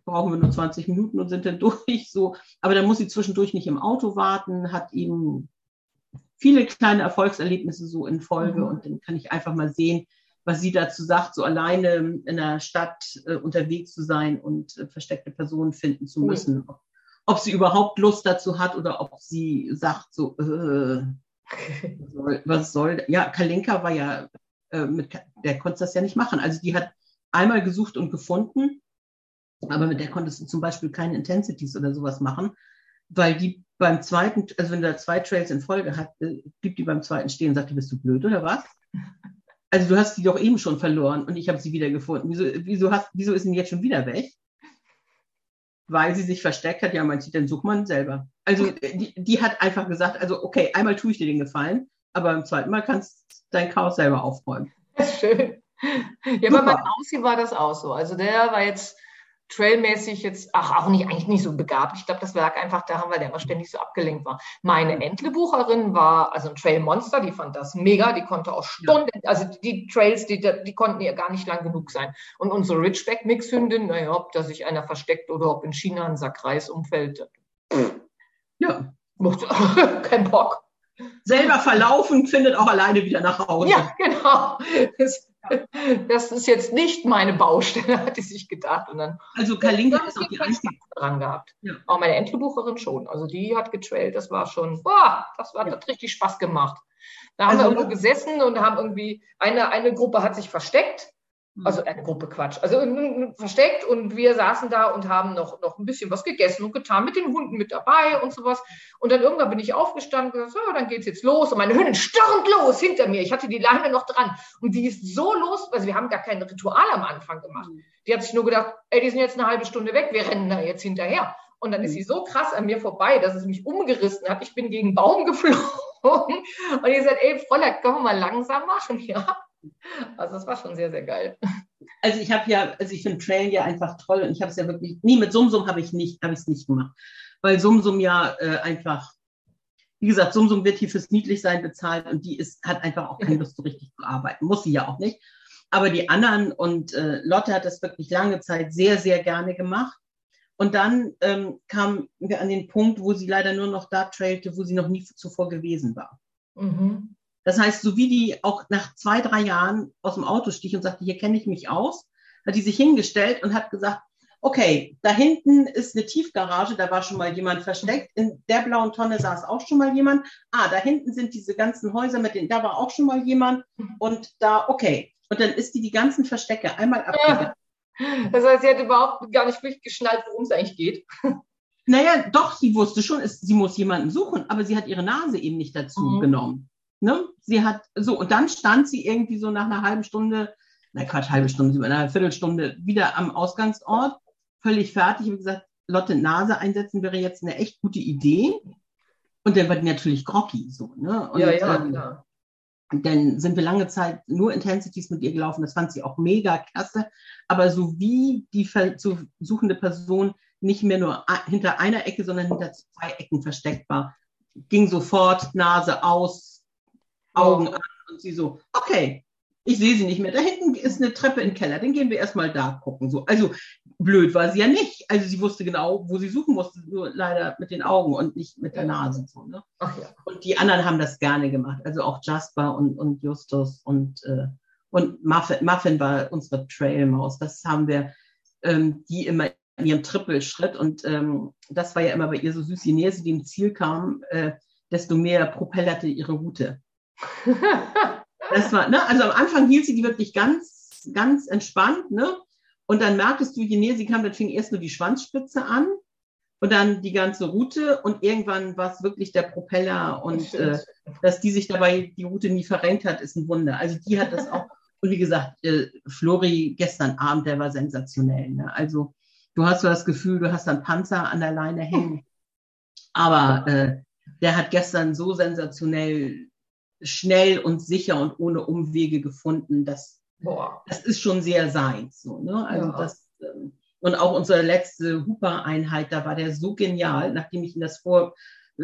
brauchen wir nur 20 Minuten und sind dann durch. So, aber dann muss sie zwischendurch nicht im Auto warten, hat eben viele kleine Erfolgserlebnisse so in Folge mhm. und dann kann ich einfach mal sehen, was sie dazu sagt, so alleine in der Stadt äh, unterwegs zu sein und äh, versteckte Personen finden zu müssen. Mhm. Ob, ob, sie überhaupt Lust dazu hat oder ob sie sagt, so, äh, was, soll, was soll, ja, Kalinka war ja, äh, mit, der konnte das ja nicht machen. Also die hat einmal gesucht und gefunden, aber mit der konntest du zum Beispiel keine Intensities oder sowas machen, weil die beim zweiten, also wenn du da zwei Trails in Folge hat, äh, blieb die beim zweiten stehen und sagte, bist du blöd oder was? Also du hast sie doch eben schon verloren und ich habe sie wieder gefunden. Wieso, wieso, hast, wieso ist sie jetzt schon wieder weg? Weil sie sich versteckt hat. Ja, meint sie, dann such man selber. Also die, die hat einfach gesagt, also okay, einmal tue ich dir den Gefallen, aber beim zweiten Mal kannst du dein Chaos selber aufräumen. Schön. Ja, Super. bei meinem Aussie war das auch so. Also der war jetzt trailmäßig jetzt, ach, auch nicht, eigentlich nicht so begabt. Ich glaube, das lag einfach daran, weil der immer ständig so abgelenkt war. Meine Entlebucherin war also ein Trailmonster, die fand das mega, die konnte auch Stunden, ja. also die Trails, die, die konnten ihr gar nicht lang genug sein. Und unsere Ridgeback-Mixhündin, naja, ob da sich einer versteckt oder ob in China ein Sack Reis umfällt. Ja. Kein Bock. Selber verlaufen, findet auch alleine wieder nach Hause. Ja, genau. Das, das ist jetzt nicht meine Baustelle, hat sie sich gedacht. Und dann also Kalinka ist auch die einzige dran gehabt. Ja. Auch meine Entlebucherin schon. Also die hat getrailt. Das war schon, boah, das war, ja. hat richtig Spaß gemacht. Da haben also, wir irgendwo gesessen und haben irgendwie, eine, eine Gruppe hat sich versteckt. Also eine Gruppe Quatsch. Also versteckt und wir saßen da und haben noch, noch ein bisschen was gegessen und getan, mit den Hunden mit dabei und sowas. Und dann irgendwann bin ich aufgestanden und gesagt, so, dann geht's jetzt los. Und meine Hündin stürmt los hinter mir. Ich hatte die Leine noch dran. Und die ist so los, also wir haben gar kein Ritual am Anfang gemacht. Hm. Die hat sich nur gedacht, ey, die sind jetzt eine halbe Stunde weg, wir rennen da jetzt hinterher. Und dann ist hm. sie so krass an mir vorbei, dass es mich umgerissen hat. Ich bin gegen einen Baum geflogen. Und ihr sagt, ey, Fräulein, können wir mal langsam machen? Ja. Also das war schon sehr, sehr geil. Also ich habe ja, also ich finde Trail ja einfach toll und ich habe es ja wirklich, nie mit Sumsum habe ich nicht, habe ich es nicht gemacht. Weil Sumsum ja äh, einfach, wie gesagt, Sumsum wird hier fürs Niedlichsein bezahlt und die ist, hat einfach auch keine Lust so richtig zu arbeiten. Muss sie ja auch nicht. Aber die anderen und äh, Lotte hat das wirklich lange Zeit sehr, sehr gerne gemacht. Und dann ähm, kamen wir an den Punkt, wo sie leider nur noch da trailte, wo sie noch nie zuvor gewesen war. Mhm. Das heißt, so wie die auch nach zwei, drei Jahren aus dem Auto stieg und sagte, hier kenne ich mich aus, hat die sich hingestellt und hat gesagt, okay, da hinten ist eine Tiefgarage, da war schon mal jemand versteckt, in der blauen Tonne saß auch schon mal jemand. Ah, da hinten sind diese ganzen Häuser mit denen, da war auch schon mal jemand und da, okay. Und dann ist die die ganzen Verstecke einmal abgegangen. Ja. Das heißt, sie hat überhaupt gar nicht wirklich geschnallt, worum es eigentlich geht. Naja, doch, sie wusste schon, sie muss jemanden suchen, aber sie hat ihre Nase eben nicht dazu mhm. genommen. Ne? Sie hat so, und dann stand sie irgendwie so nach einer halben Stunde, na Quatsch, halbe Stunde, über einer Viertelstunde wieder am Ausgangsort, völlig fertig. Ich habe gesagt, Lotte Nase einsetzen wäre jetzt eine echt gute Idee. Und dann war die natürlich groggy, so, ne? Und, ja, ja, ähm, klar. Dann sind wir lange Zeit nur Intensities mit ihr gelaufen. Das fand sie auch mega klasse. Aber so wie die zu suchende Person nicht mehr nur hinter einer Ecke, sondern hinter zwei Ecken versteckt war. Ging sofort, Nase aus, Augen an und sie so, okay, ich sehe sie nicht mehr. Da hinten ist eine Treppe im Keller, dann gehen wir erstmal da gucken. So. Also blöd war sie ja nicht. Also sie wusste genau, wo sie suchen musste, nur leider mit den Augen und nicht mit der Nase. So, ne? Ach ja. Und die anderen haben das gerne gemacht. Also auch Jasper und, und Justus und, äh, und Muffin, Muffin war unsere Trailmaus. Das haben wir, ähm, die immer in ihrem Trippelschritt. Und ähm, das war ja immer bei ihr so süß. Je näher sie dem Ziel kam, äh, desto mehr propellerte ihre Route. das war, ne? Also am Anfang hielt sie die wirklich ganz, ganz entspannt, ne? Und dann merktest du, je näher sie kam, dann fing erst nur die Schwanzspitze an und dann die ganze Route und irgendwann war es wirklich der Propeller und äh, dass die sich dabei die Route nie verrenkt hat, ist ein Wunder. Also die hat das auch. Und wie gesagt, äh, Flori gestern Abend, der war sensationell. Ne? Also du hast so das Gefühl, du hast einen Panzer an der Leine hängen. Aber äh, der hat gestern so sensationell schnell und sicher und ohne Umwege gefunden, dass Boah. das ist schon sehr seins. So, ne? Also ja. das, ähm, und auch unsere letzte Hooper-Einheit, da war der so genial, nachdem ich ihn das vor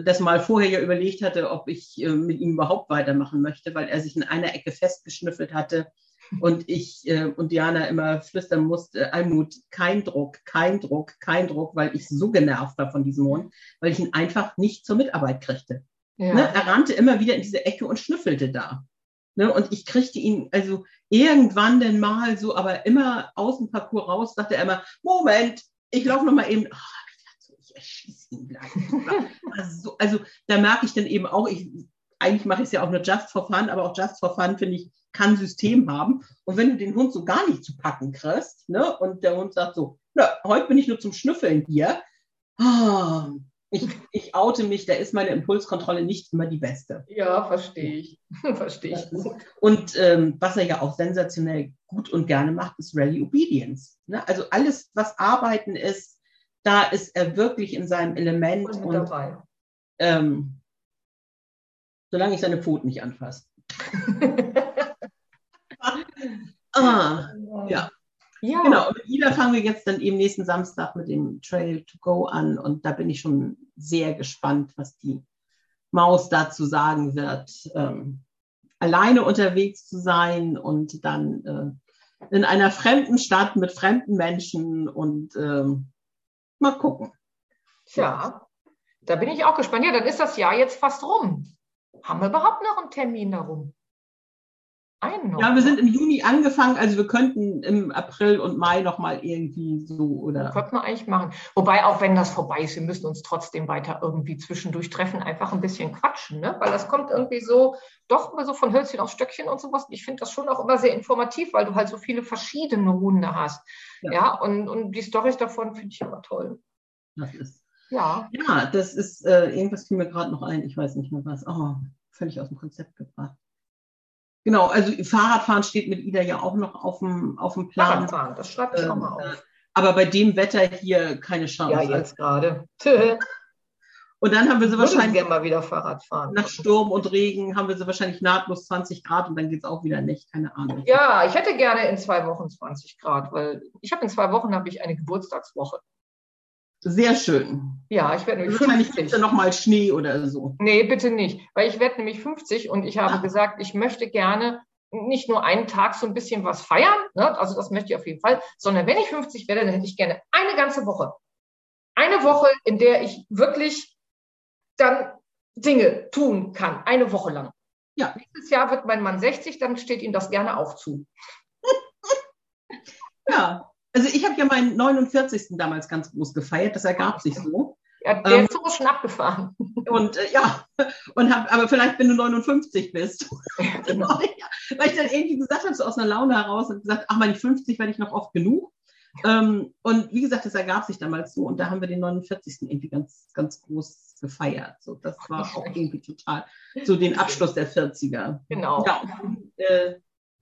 das mal vorher ja überlegt hatte, ob ich äh, mit ihm überhaupt weitermachen möchte, weil er sich in einer Ecke festgeschnüffelt hatte und ich äh, und Diana immer flüstern musste, Almut, kein Druck, kein Druck, kein Druck, weil ich so genervt war von diesem Hund, weil ich ihn einfach nicht zur Mitarbeit kriegte. Ja. Ne? Er rannte immer wieder in diese Ecke und schnüffelte da. Ne? Und ich kriegte ihn also irgendwann denn mal so, aber immer aus dem Parcours raus, sagte er immer, Moment, ich laufe noch mal eben. Oh, ich erschieße ihn gleich. also, also da merke ich dann eben auch, ich, eigentlich mache ich es ja auch nur just for fun, aber auch just for fun, finde ich, kann System haben. Und wenn du den Hund so gar nicht zu packen kriegst, ne, und der Hund sagt so, na, heute bin ich nur zum Schnüffeln hier, oh, ich, ich oute mich, da ist meine Impulskontrolle nicht immer die beste. Ja, verstehe ich. verstehe ich gut. Und ähm, was er ja auch sensationell gut und gerne macht, ist Rally Obedience. Ne? Also alles, was Arbeiten ist, da ist er wirklich in seinem Element. Und, und dabei. Ähm, solange ich seine Pfoten nicht anfasse. ah, ja. Ja. Genau, und mit Ida fangen wir jetzt dann eben nächsten Samstag mit dem Trail to Go an und da bin ich schon sehr gespannt, was die Maus dazu sagen wird, ähm, alleine unterwegs zu sein und dann äh, in einer fremden Stadt mit fremden Menschen und ähm, mal gucken. Tja, da bin ich auch gespannt. Ja, dann ist das Jahr jetzt fast rum. Haben wir überhaupt noch einen Termin darum? Ja, wir sind im Juni angefangen, also wir könnten im April und Mai nochmal irgendwie so oder. Könnten wir eigentlich machen. Wobei, auch wenn das vorbei ist, wir müssen uns trotzdem weiter irgendwie zwischendurch treffen, einfach ein bisschen quatschen, ne? Weil das kommt irgendwie so, doch immer so von Hölzchen auf Stöckchen und sowas. Ich finde das schon auch immer sehr informativ, weil du halt so viele verschiedene Hunde hast. Ja, ja und, und die Storys davon finde ich immer toll. Das ist. Ja. Ja, das ist, äh, irgendwas fiel mir gerade noch ein, ich weiß nicht mehr was. Oh, völlig aus dem Konzept gebracht. Genau, also Fahrradfahren steht mit Ida ja auch noch auf dem, auf dem Plan. Fahrradfahren, das schreibe ich ähm, auch mal auf. Aber bei dem Wetter hier keine Chance. Ja, jetzt gerade. Und dann haben wir sie wahrscheinlich gerne mal wieder Fahrrad fahren. Nach Sturm und Regen haben wir sie wahrscheinlich nahtlos 20 Grad und dann geht es auch wieder nicht, keine Ahnung. Ja, ich hätte gerne in zwei Wochen 20 Grad, weil ich habe in zwei Wochen habe ich eine Geburtstagswoche. Sehr schön. Ja, ich werde nämlich 50. Wahrscheinlich noch mal Schnee oder so. Nee, bitte nicht. Weil ich werde nämlich 50 und ich habe Ach. gesagt, ich möchte gerne nicht nur einen Tag so ein bisschen was feiern, ne? also das möchte ich auf jeden Fall, sondern wenn ich 50 werde, dann hätte ich gerne eine ganze Woche. Eine Woche, in der ich wirklich dann Dinge tun kann, eine Woche lang. Ja. Nächstes Jahr wird mein Mann 60, dann steht ihm das gerne auch zu. ja, also ich habe ja meinen 49. damals ganz groß gefeiert, das ergab sich so. Ja, der ähm, ist so schon abgefahren. Und äh, ja, und hab, aber vielleicht, wenn du 59 bist. genau. Weil ich dann irgendwie gesagt habe, so aus einer Laune heraus und gesagt, ach, meine 50 werde ich noch oft genug. Ähm, und wie gesagt, das ergab sich damals so und da haben wir den 49. irgendwie ganz, ganz groß gefeiert. So, das war auch irgendwie total so den Abschluss der 40er. Genau. Ja, und, äh,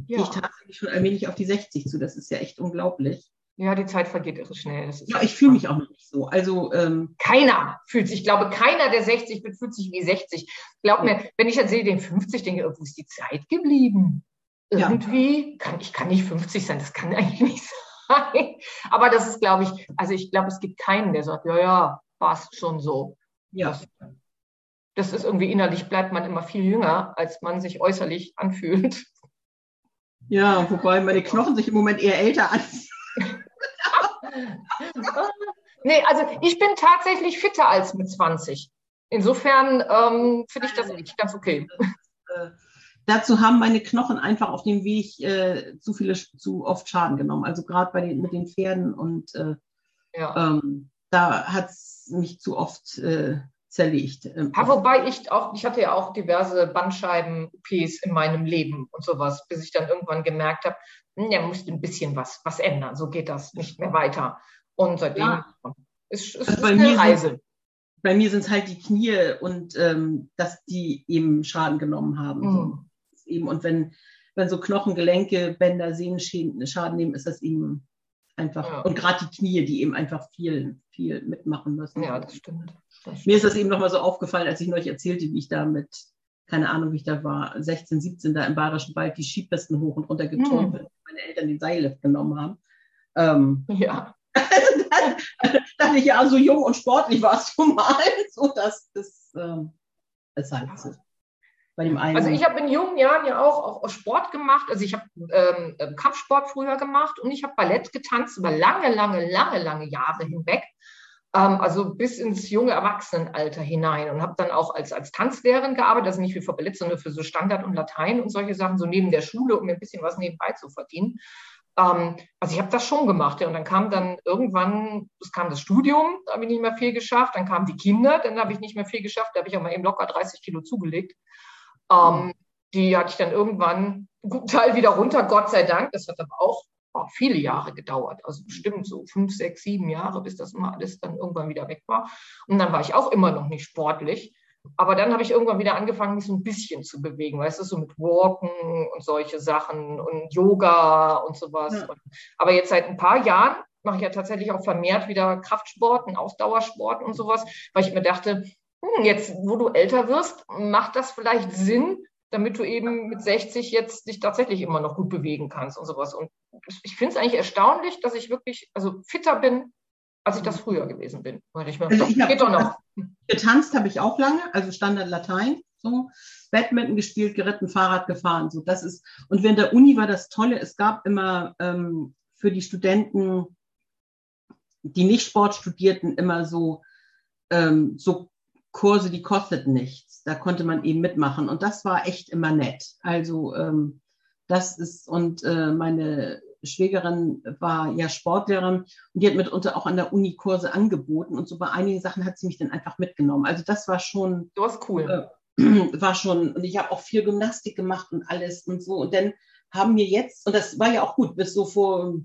ja. ich tatsächlich schon allmählich auf die 60 zu. Das ist ja echt unglaublich. Ja, die Zeit vergeht irre schnell. ja, ich fühle mich auch noch nicht so. Also ähm, keiner fühlt sich, ich glaube, keiner, der 60 wird, fühlt sich wie 60. Glaub mir, wenn ich jetzt sehe den 50, denke ich, wo ist die Zeit geblieben? Irgendwie ja. kann ich kann nicht 50 sein, das kann eigentlich nicht sein. Aber das ist, glaube ich, also ich glaube, es gibt keinen, der sagt, ja, ja, passt schon so. Ja. Das, das ist irgendwie innerlich bleibt man immer viel jünger, als man sich äußerlich anfühlt. Ja, wobei meine Knochen sich im Moment eher älter anfühlen. Nee, also ich bin tatsächlich fitter als mit 20. Insofern ähm, finde ich das echt ganz okay. Äh, dazu haben meine Knochen einfach auf dem Weg äh, zu viele, zu oft Schaden genommen. Also gerade bei den, mit den Pferden und äh, Ja. ähm, da hat es mich zu oft äh, zerlegt. Ähm, Ja, wobei ich auch, ich hatte ja auch diverse Bandscheiben-OPs in meinem Leben und sowas, bis ich dann irgendwann gemerkt habe, hm, ja, musste ein bisschen was, was ändern. So geht das nicht mehr weiter. Und seitdem Ja. ist, ist, Also ist eine sind- Reise. bei mir sind es halt die Knie und ähm, dass die eben Schaden genommen haben. So. Mhm. Eben, und wenn, wenn so Knochen, Gelenke, Bänder, Sehnen Schaden nehmen, ist das eben einfach. Ja. Und gerade die Knie, die eben einfach viel, viel mitmachen müssen. Ja, das stimmt. Das Mir ist das eben nochmal so aufgefallen, als ich neulich erzählte, wie ich da mit, keine Ahnung, wie ich da war, 16, 17 da im Bayerischen Wald die Skipisten hoch und runter geturnt Mhm. bin, meine Eltern den Seillift genommen haben. Ähm, Ja, dann dachte ich, ja, so jung und sportlich warst du mal. So, dass das ähm, ist halt so. Bei dem einen. also ich habe in jungen Jahren ja auch, auch Sport gemacht. Also ich habe ähm, ähm, Kampfsport früher gemacht und ich habe Ballett getanzt über lange, lange, lange, lange Jahre hinweg. Ähm, also bis ins junge Erwachsenenalter hinein und habe dann auch als, als Tanzlehrerin gearbeitet, also nicht für Ballett, sondern für so Standard und Latein und solche Sachen, so neben der Schule, um mir ein bisschen was nebenbei zu verdienen. Ähm, also ich habe das schon gemacht. Ja. Und dann kam dann irgendwann, es kam das Studium, da habe ich nicht mehr viel geschafft. Dann kamen die Kinder, dann habe ich nicht mehr viel geschafft. Da habe ich auch mal eben locker 30 Kilo zugelegt. Ähm, die hatte ich dann irgendwann einen Teil wieder runter, Gott sei Dank. Das hat aber auch oh, viele Jahre gedauert. Also bestimmt so fünf, sechs, sieben Jahre, bis das mal alles dann irgendwann wieder weg war. Und dann war ich auch immer noch nicht sportlich. Aber dann habe ich irgendwann wieder angefangen, mich so ein bisschen zu bewegen, weißt du, so mit Walken und solche Sachen und Yoga und sowas. Ja. Und, aber jetzt seit ein paar Jahren mache ich ja tatsächlich auch vermehrt wieder Kraftsport und Ausdauersport und sowas, weil ich mir dachte, hm, jetzt, wo du älter wirst, macht das vielleicht Sinn, damit du eben mit 60 jetzt dich tatsächlich immer noch gut bewegen kannst und sowas. Und ich finde es eigentlich erstaunlich, dass ich wirklich also fitter bin, als ich das früher gewesen bin. Weil ich mir, Also ich hab- geht doch noch. getanzt habe ich auch lange, also Standard Latein, so Badminton gespielt, geritten, Fahrrad gefahren, so das ist. Und während der Uni war das Tolle, es gab immer ähm, für die Studenten, die nicht Sport studierten, immer so ähm, so Kurse, die kosteten nichts. Da konnte man eben mitmachen und das war echt immer nett. Also ähm, das ist und äh, meine Schwägerin war ja Sportlehrerin und die hat mitunter auch an der Uni Kurse angeboten und so bei einigen Sachen hat sie mich dann einfach mitgenommen. Also das war schon, Du warst cool. äh, war schon, und ich habe auch viel Gymnastik gemacht und alles und so. Und dann haben wir jetzt, und das war ja auch gut, bis so vor,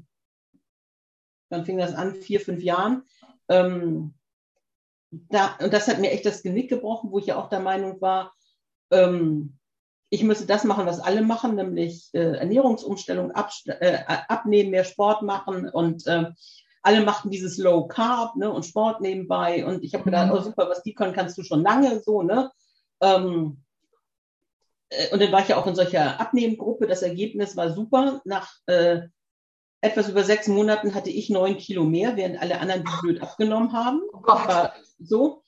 dann fing das an, vier, fünf Jahren, ähm, da, und das hat mir echt das Genick gebrochen, wo ich ja auch der Meinung war, ähm, ich müsse das machen, was alle machen, nämlich äh, Ernährungsumstellung, abst- äh, abnehmen, mehr Sport machen und äh, alle machten dieses Low Carb ne, und Sport nebenbei und ich habe gedacht, Mhm. oh super, was die können, kannst du schon lange so, ne? Ähm, äh, und dann war ich ja auch in solcher Abnehmgruppe. Das Ergebnis war super. Nach äh, etwas über sechs Monaten hatte ich neun Kilo mehr, während alle anderen wie blöd abgenommen haben. Oh Gott. War so.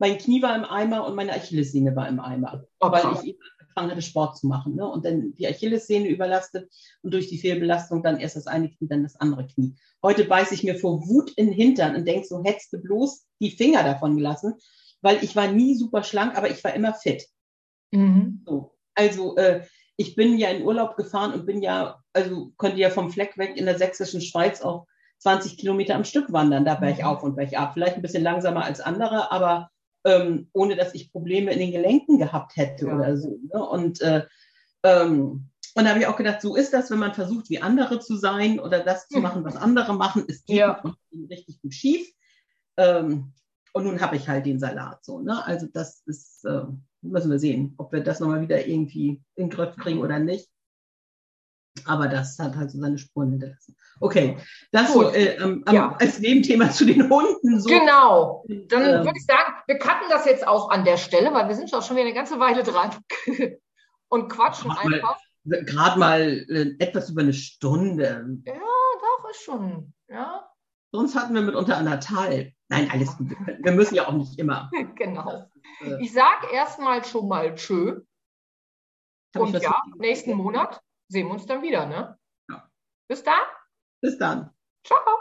Mein Knie war im Eimer und meine Achillessehne war im Eimer, Oh, weil ich eben angefangen hatte, Sport zu machen. Ne? Und dann die Achillessehne überlastet und durch die Fehlbelastung dann erst das eine Knie, dann das andere Knie. Heute beiße ich mir vor Wut in den Hintern und denke so, hättest du bloß die Finger davon gelassen, weil ich war nie super schlank, aber ich war immer fit. Mhm. So. Also äh, ich bin ja in Urlaub gefahren und bin ja, also konnte ja vom Fleck weg in der sächsischen Schweiz auch 20 Kilometer am Stück wandern, da berg auf und berg ab. Vielleicht ein bisschen langsamer als andere, aber ähm, ohne dass ich Probleme in den Gelenken gehabt hätte Ja. oder so. Ne? Und, äh, ähm, und da habe ich auch gedacht, so ist das, wenn man versucht, wie andere zu sein oder das zu Hm. machen, was andere machen. Es geht Ja. richtig gut schief. Ähm, und nun habe ich halt den Salat so. Ne? Also das ist, äh, müssen wir sehen, ob wir das nochmal wieder irgendwie in den Griff kriegen oder nicht. Aber das hat halt so seine Spuren hinterlassen. Okay, das so Gut. äh, am- am- Ja. als Nebenthema zu den Hunden. So. Genau. Dann Ähm, würde ich sagen, wir cutten das jetzt auch an der Stelle, weil wir sind schon wieder eine ganze Weile dran und quatschen einfach. Gerade mal äh, etwas über eine Stunde. Ja, doch, ist schon, ja. Sonst hatten wir mitunter anderthalb. Nein, alles gut. Wir müssen ja auch nicht immer. genau. Äh, ich sage erstmal schon mal tschö. Und ja, nächsten Monat sehen wir uns dann wieder, ne? Ja. Bis dann. Bis dann. Ciao.